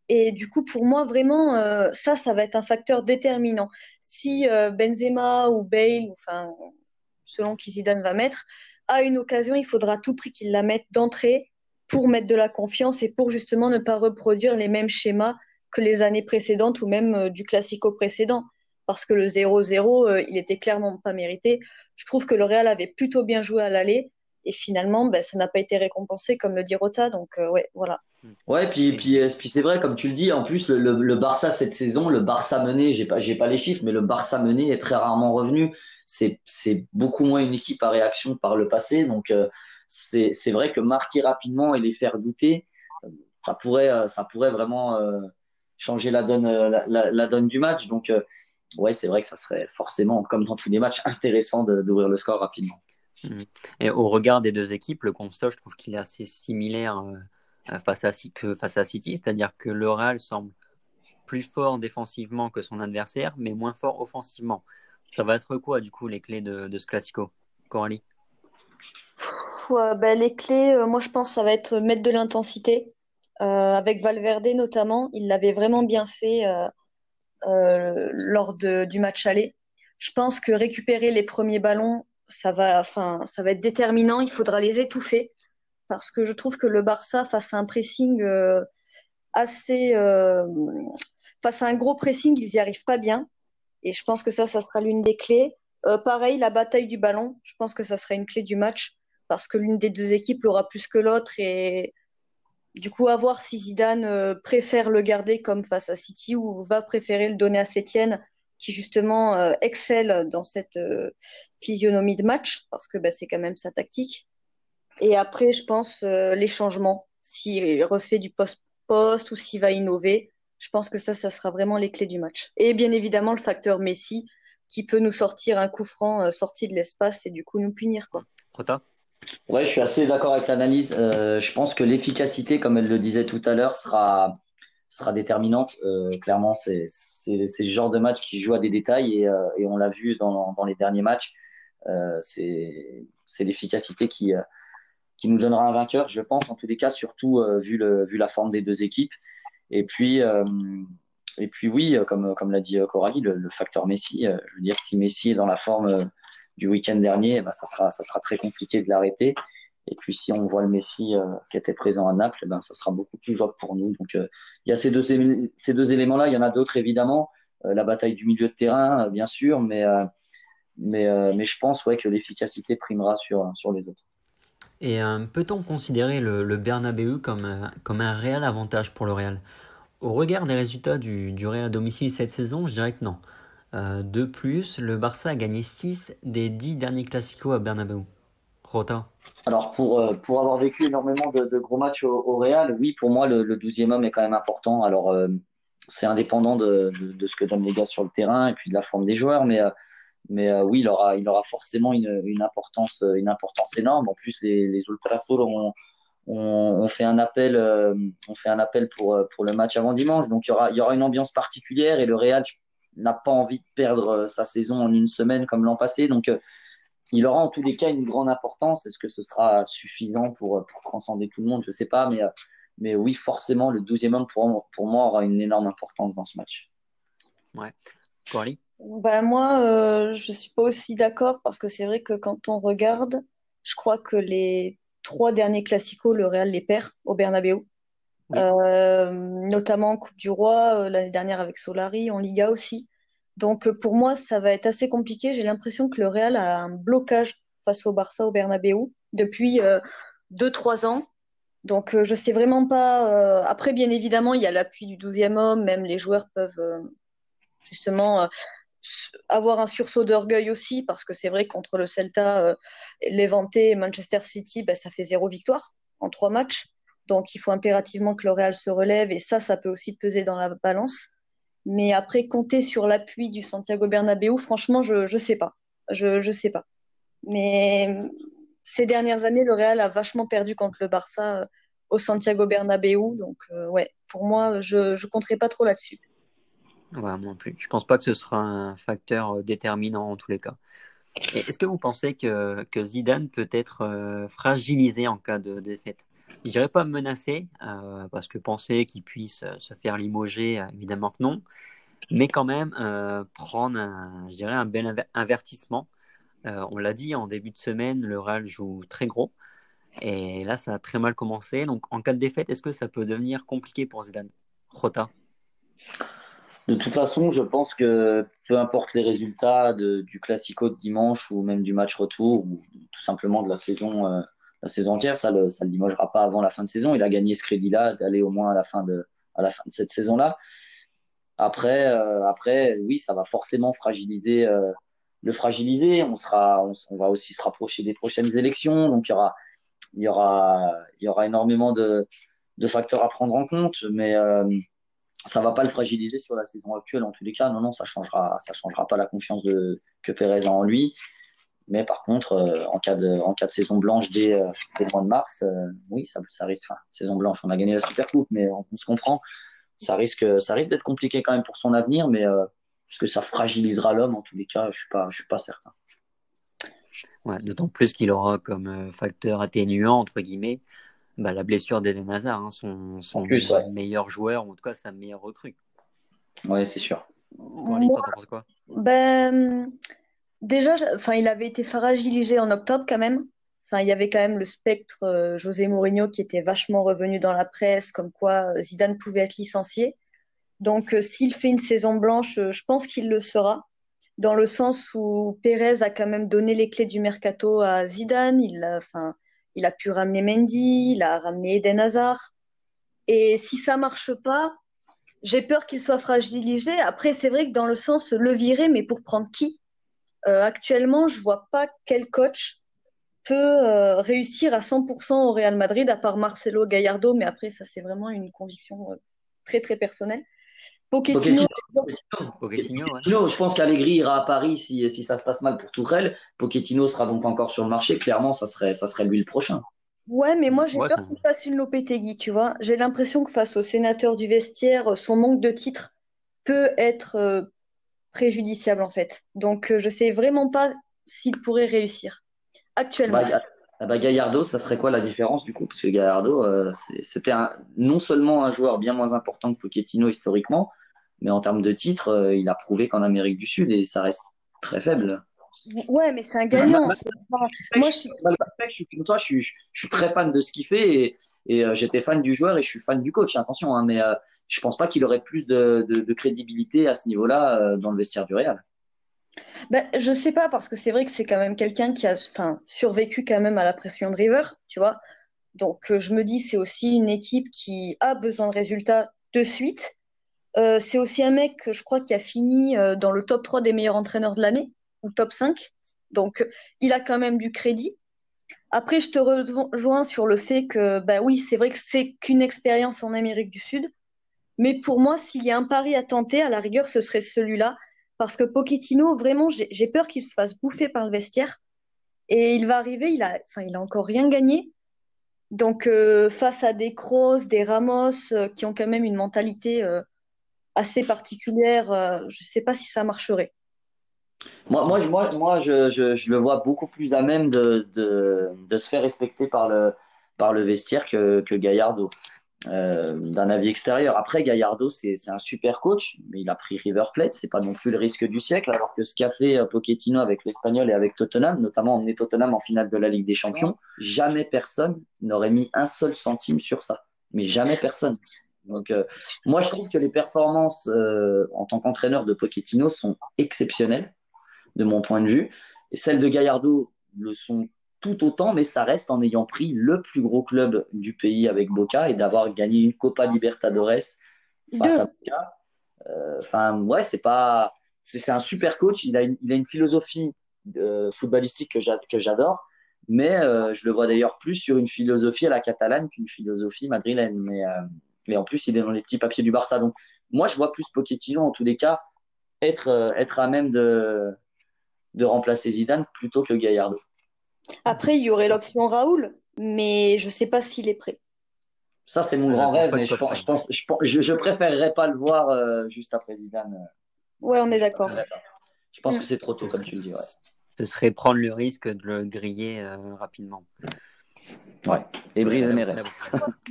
Et du coup, pour moi, vraiment, euh, ça, ça va être un facteur déterminant. Si Benzema ou Bale, enfin, selon qui Zidane va mettre, a une occasion, il faudra à tout prix qu'il la mette d'entrée pour mettre de la confiance et pour justement ne pas reproduire les mêmes schémas que les années précédentes ou même du classico précédent parce que le 0-0, euh, il était clairement pas mérité. Je trouve que le Real avait plutôt bien joué à l'aller et finalement, ben, ça n'a pas été récompensé comme le dit Rota. Donc euh, ouais, voilà. Ouais, puis puis, euh, puis c'est vrai comme tu le dis. En plus, le, Barça cette saison, le Barça mené, j'ai pas pas les chiffres, mais le Barça mené est très rarement revenu. C'est beaucoup moins une équipe à réaction par le passé. Donc c'est c'est vrai que marquer rapidement et les faire douter, ça pourrait ça pourrait vraiment changer la donne la donne du match. Donc ouais, c'est vrai que ça serait forcément, comme dans tous les matchs, intéressant d'ouvrir le score rapidement. Et au regard des deux équipes, le constat, je trouve qu'il est assez similaire euh, face à, que face à City, c'est-à-dire que le Real semble plus fort défensivement que son adversaire, mais moins fort offensivement. Ça va être quoi, du coup, les clés de, de ce Classico Coralie? Bah, Les clés, euh, moi, je pense ça va être mettre de l'intensité. Euh, avec Valverde, notamment, il l'avait vraiment bien fait euh, lors de, du match aller. je pense que récupérer les premiers ballons, ça va, être déterminant. Il faudra les étouffer parce que je trouve que le Barça, face à un pressing euh, assez, euh, face à un gros pressing, ils n'y arrivent pas bien. Et je pense que ça, ça sera l'une des clés. Euh, pareil, la bataille du ballon, je pense que ça sera une clé du match parce que l'une des deux équipes l'aura plus que l'autre et du coup, à voir si Zidane préfère le garder comme face à City ou va préférer le donner à Sétienne qui justement euh, excelle dans cette euh, physionomie de match, parce que bah, c'est quand même sa tactique. Et après, je pense euh, les changements, s'il refait du post-post ou s'il va innover, je pense que ça, ça sera vraiment les clés du match. Et bien évidemment, le facteur Messi, qui peut nous sortir un coup franc sorti de l'espace et du coup nous punir. Quoi. Ouais, je suis assez d'accord avec l'analyse. je pense que l'efficacité, comme elle le disait tout à l'heure, sera sera déterminante. Euh, clairement, c'est ce genre de match qui joue à des détails et, euh, et on l'a vu dans, dans, les derniers matchs. Euh, c'est l'efficacité qui, qui nous donnera un vainqueur, je pense, en tous les cas, surtout vu, le, vu la forme des deux équipes. Et puis, et puis oui, comme, comme l'a dit Coralie, le, facteur Messi, je veux dire, si Messi est dans la forme du week-end dernier, ça, sera, ça sera très compliqué de l'arrêter. Et puis si on voit le Messi euh, qui était présent à Naples, ben, ça sera beaucoup plus jouable pour nous. Donc euh, il y a ces deux, éléments-là. Il y en a d'autres évidemment. Euh, la bataille du milieu de terrain, bien sûr, mais, je pense que l'efficacité primera sur, les autres. Et peut-on considérer le, Bernabeu comme, comme un réel avantage pour le Real? Au regard des résultats du, du Real à domicile cette saison, je dirais que non. De plus, le Barça a gagné 6 des 10 derniers classicos à Bernabeu. Alors, pour, euh, pour avoir vécu énormément de, gros matchs au, Real, oui, pour moi, le, 12e homme est quand même important. Alors, euh, c'est indépendant de, de, ce que donnent les gars sur le terrain et puis de la forme des joueurs, mais, euh, mais oui, il aura, il aura forcément une, une, importance, une importance énorme. En plus, les, les Ultrasos ont, on, fait un appel, on fait un appel pour, pour le match avant dimanche. Donc, il y aura, il y aura une ambiance particulière et le Real n'a pas envie de perdre sa saison en une semaine comme l'an passé. Donc, il aura en tous les cas une grande importance. Est-ce que ce sera suffisant pour, pour transcender tout le monde? Je ne sais pas, mais, mais oui, forcément, le 12e homme pour, pour moi aura une énorme importance dans ce match. Ouais. Coralie? Bah, Moi, euh, je ne suis pas aussi d'accord parce que c'est vrai que quand on regarde, je crois que les trois derniers classicos, le Real les perd au Bernabeu. Euh, notamment en Coupe du Roi, euh, l'année dernière avec Solari, en Liga aussi. Donc euh, pour moi, ça va être assez compliqué. J'ai l'impression que le Real a un blocage face au Barça au Bernabeu depuis 2-3 euh, ans. Donc euh, je sais vraiment pas. Après, bien évidemment, il y a l'appui du 12e homme. Même les joueurs peuvent justement avoir un sursaut d'orgueil aussi, parce que c'est vrai contre le Celta, Levante et Manchester City, ben, ça fait zéro victoire en trois matchs. Donc il faut impérativement que le Real se relève et ça, ça peut aussi peser dans la balance. Mais après, compter sur l'appui du Santiago Bernabéu, franchement, je ne sais pas. Je ne sais pas. Mais ces dernières années, le Real a vachement perdu contre le Barça euh, au Santiago Bernabéu. Donc, euh, ouais, pour moi, je ne compterai pas trop là-dessus. Ouais, moi non plus. Je pense pas que ce sera un facteur euh, déterminant en tous les cas. Est-ce que vous pensez que Zidane peut être fragilisé en cas de défaite? Je dirais pas menacer, euh, parce que penser qu'il puisse euh, se faire limoger, euh, évidemment que non, mais quand même prendre, un, je dirais, un bel avertissement. on l'a dit en début de semaine, le Real joue très gros, et là ça a très mal commencé. Donc en cas de défaite, est-ce que ça peut devenir compliqué pour Zidane? Rota de toute façon, je pense que peu importe les résultats du Classico de dimanche ou même du match retour ou tout simplement de la saison la saison entière, ça le, ça le limogera pas avant la fin de saison. Il a gagné ce crédit-là d'aller au moins à la fin de, à la fin de cette saison-là. Après, euh, après, oui, ça va forcément fragiliser, euh, le fragiliser. On sera, on, va aussi se rapprocher des prochaines élections, donc il y aura, y aura, y aura énormément de, de facteurs à prendre en compte, mais euh, ça va pas le fragiliser sur la saison actuelle en tous les cas. Non, non, ça changera, ça changera pas la confiance de, que Pérez a en lui. Mais par contre, euh, en, cas de, en cas de saison blanche dès, euh, le mois de mars, euh, oui, ça, ça risque. Enfin, saison blanche, on a gagné la Super Coupe, mais on, se comprend. Ça risque, ça risque d'être compliqué quand même pour son avenir, mais parce que ça fragilisera l'homme en tous les cas, je suis pas, je suis pas certain. Ouais, D'autant plus qu'il aura comme facteur atténuant entre guillemets bah, la blessure d'Eden Hazard, hein, son, son meilleur joueur, en tout cas sa meilleure recrue. Ouais, c'est sûr. quoi? Ben, déjà, enfin, il avait été fragilisé en octobre quand même. Enfin, il y avait quand même le spectre euh, José Mourinho qui était vachement revenu dans la presse, comme quoi euh, Zidane pouvait être licencié. Donc, euh, s'il fait une saison blanche, je pense qu'il le sera, dans le sens où Pérez a quand même donné les clés du mercato à Zidane. Il a, enfin, il a pu ramener Mendy, il a ramené Eden Hazard. Et si ça marche pas, j'ai peur qu'il soit fragilisé. Après, c'est vrai que dans le sens le virer, mais pour prendre qui? Actuellement, je vois pas quel coach peut euh, réussir à 100% au Real Madrid, à part Marcelo Gallardo, mais après, ça, c'est vraiment une conviction euh, très, très personnelle. Pochettino, Pochettino, je pense qu'Allegri ira à Paris si, si ça se passe mal pour Tourelle. Pochettino sera donc encore sur le marché. Clairement, ça serait, ça serait lui le prochain. Ouais, mais moi j'ai peur qu'il fasse une Lopetegui, tu vois. J'ai l'impression que face au sénateur du vestiaire, son manque de titres peut être euh, préjudiciable en fait. Donc je sais vraiment pas s'il pourrait réussir actuellement. Bah, ah bah, Gallardo, ça serait quoi la différence du coup? Parce que Gallardo, euh, c'était non seulement un joueur bien moins important que Pochettino historiquement, mais en termes de titres, euh, il a prouvé qu'en Amérique du Sud, et ça reste très faible. Ouais, mais c'est un gagnant. Moi, je suis... toi, je suis, très fan de ce qu'il fait et, euh, j'étais fan du joueur et je suis fan du coach. Attention, hein, mais je pense pas qu'il aurait plus de, de crédibilité à ce niveau-là dans le vestiaire du Real. Ben, je sais pas, parce que c'est vrai que c'est quand même quelqu'un qui a enfin, survécu quand même à la pression de River, tu vois. Donc euh, je me dis, c'est aussi une équipe qui a besoin de résultats de suite. Euh, c'est aussi un mec, je crois, qui a fini euh, dans le top 3 des meilleurs entraîneurs de l'année, ou top 5. Donc il a quand même du crédit. Après, je te rejoins sur le fait que, ben oui, c'est vrai que c'est qu'une expérience en Amérique du Sud. Mais pour moi, s'il y a un pari à tenter, à la rigueur, ce serait celui-là parce que Pochettino, vraiment, j'ai peur qu'il se fasse bouffer par le vestiaire. Et il va arriver, il a, enfin, il a encore rien gagné. Donc, euh, face à des Kroos, des Ramos, euh, qui ont quand même une mentalité euh, assez particulière, je ne sais pas si ça marcherait. Moi, moi, moi, moi je, je, le vois beaucoup plus à même de, de, de, se faire respecter par le, par le vestiaire que, que Gaillardo. Euh, d'un avis extérieur. Après, Gallardo, c'est un super coach, mais il a pris River Plate, c'est pas non plus le risque du siècle, alors que ce qu'a fait euh, Pochettino avec l'Espagnol et avec Tottenham, notamment emmener Tottenham en finale de la Ligue des Champions, jamais personne n'aurait mis un seul centime sur ça. Mais jamais personne. Donc, euh, moi, je trouve que les performances en tant qu'entraîneur de Pochettino sont exceptionnelles, de mon point de vue. Et celles de Gallardo le sont tout autant, mais ça reste en ayant pris le plus gros club du pays avec Boca et d'avoir gagné une Copa Libertadores face à Boca. Euh, enfin, ouais, c'est pas, c'est un super coach. Il a une, il a une philosophie euh, footballistique que j'adore, mais euh, je le vois d'ailleurs plus sur une philosophie à la catalane qu'une philosophie madrilène. Mais, mais en plus, il est dans les petits papiers du Barça. Donc, moi, je vois plus Pochettino en tous les cas être, être à même de, de remplacer Zidane plutôt que Gallardo. Après, il y aurait l'option Raoul, mais je ne sais pas s'il est prêt. Ça, c'est mon grand rêve, mais je, pense, je, je, préférerais pas le voir euh, juste après Zidane. Ouais, on est d'accord. Je pense que c'est trop tôt, comme tu le dis. Ce serait prendre le risque de le griller euh, rapidement. Ouais, et briser mes rêves.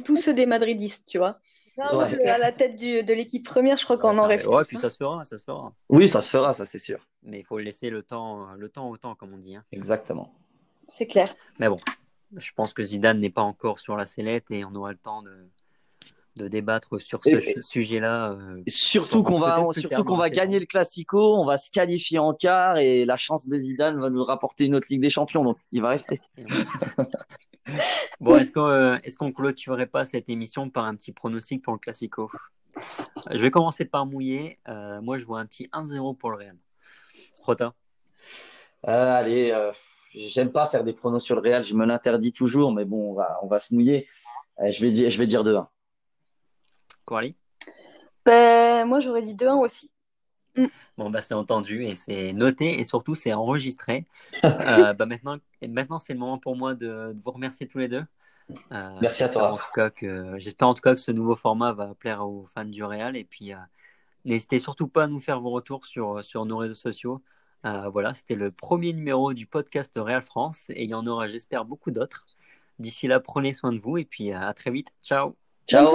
Tous ceux des Madridistes, tu vois. À la tête de l'équipe première, je crois qu'on en rêve. Ouais, puis hein. ça se fera, ça se fera. Oui, ça se fera, ça c'est sûr. Mais il faut laisser le temps, le temps au temps, comme on dit. Hein. Exactement c'est clair. Mais bon, je pense que Zidane n'est pas encore sur la sellette et on aura le temps de, de débattre sur ce sujet-là. Euh, surtout qu'on va, surtout qu'on va gagner le Classico, on va se qualifier en quart et la chance de Zidane va nous rapporter une autre Ligue des Champions, donc il va rester. bon, est-ce qu'on euh, est-ce qu'on clôturerait pas cette émission par un petit pronostic pour le Classico? Je vais commencer par mouiller. Euh, moi, je vois un petit 1-0 pour le Real. Rota? Allez j'aime pas faire des pronos sur le Real, je me l'interdis toujours, mais bon, on va, on va se mouiller. Euh, je, vais dire, je vais dire 2-1. Coralie? Ben, Moi, j'aurais dit 2-1 aussi. Mm. Bon, bah, c'est entendu et c'est noté et surtout c'est enregistré. euh, bah, maintenant, maintenant c'est le moment pour moi de, vous remercier tous les deux. Euh, Merci à toi. En tout cas que, j'espère en tout cas que ce nouveau format va plaire aux fans du Real et puis euh, n'hésitez surtout pas à nous faire vos retours sur, sur nos réseaux sociaux. Euh, voilà, c'était le premier numéro du podcast Real France et il y en aura, j'espère, beaucoup d'autres. D'ici là, prenez soin de vous et puis à très vite. Ciao. Ciao.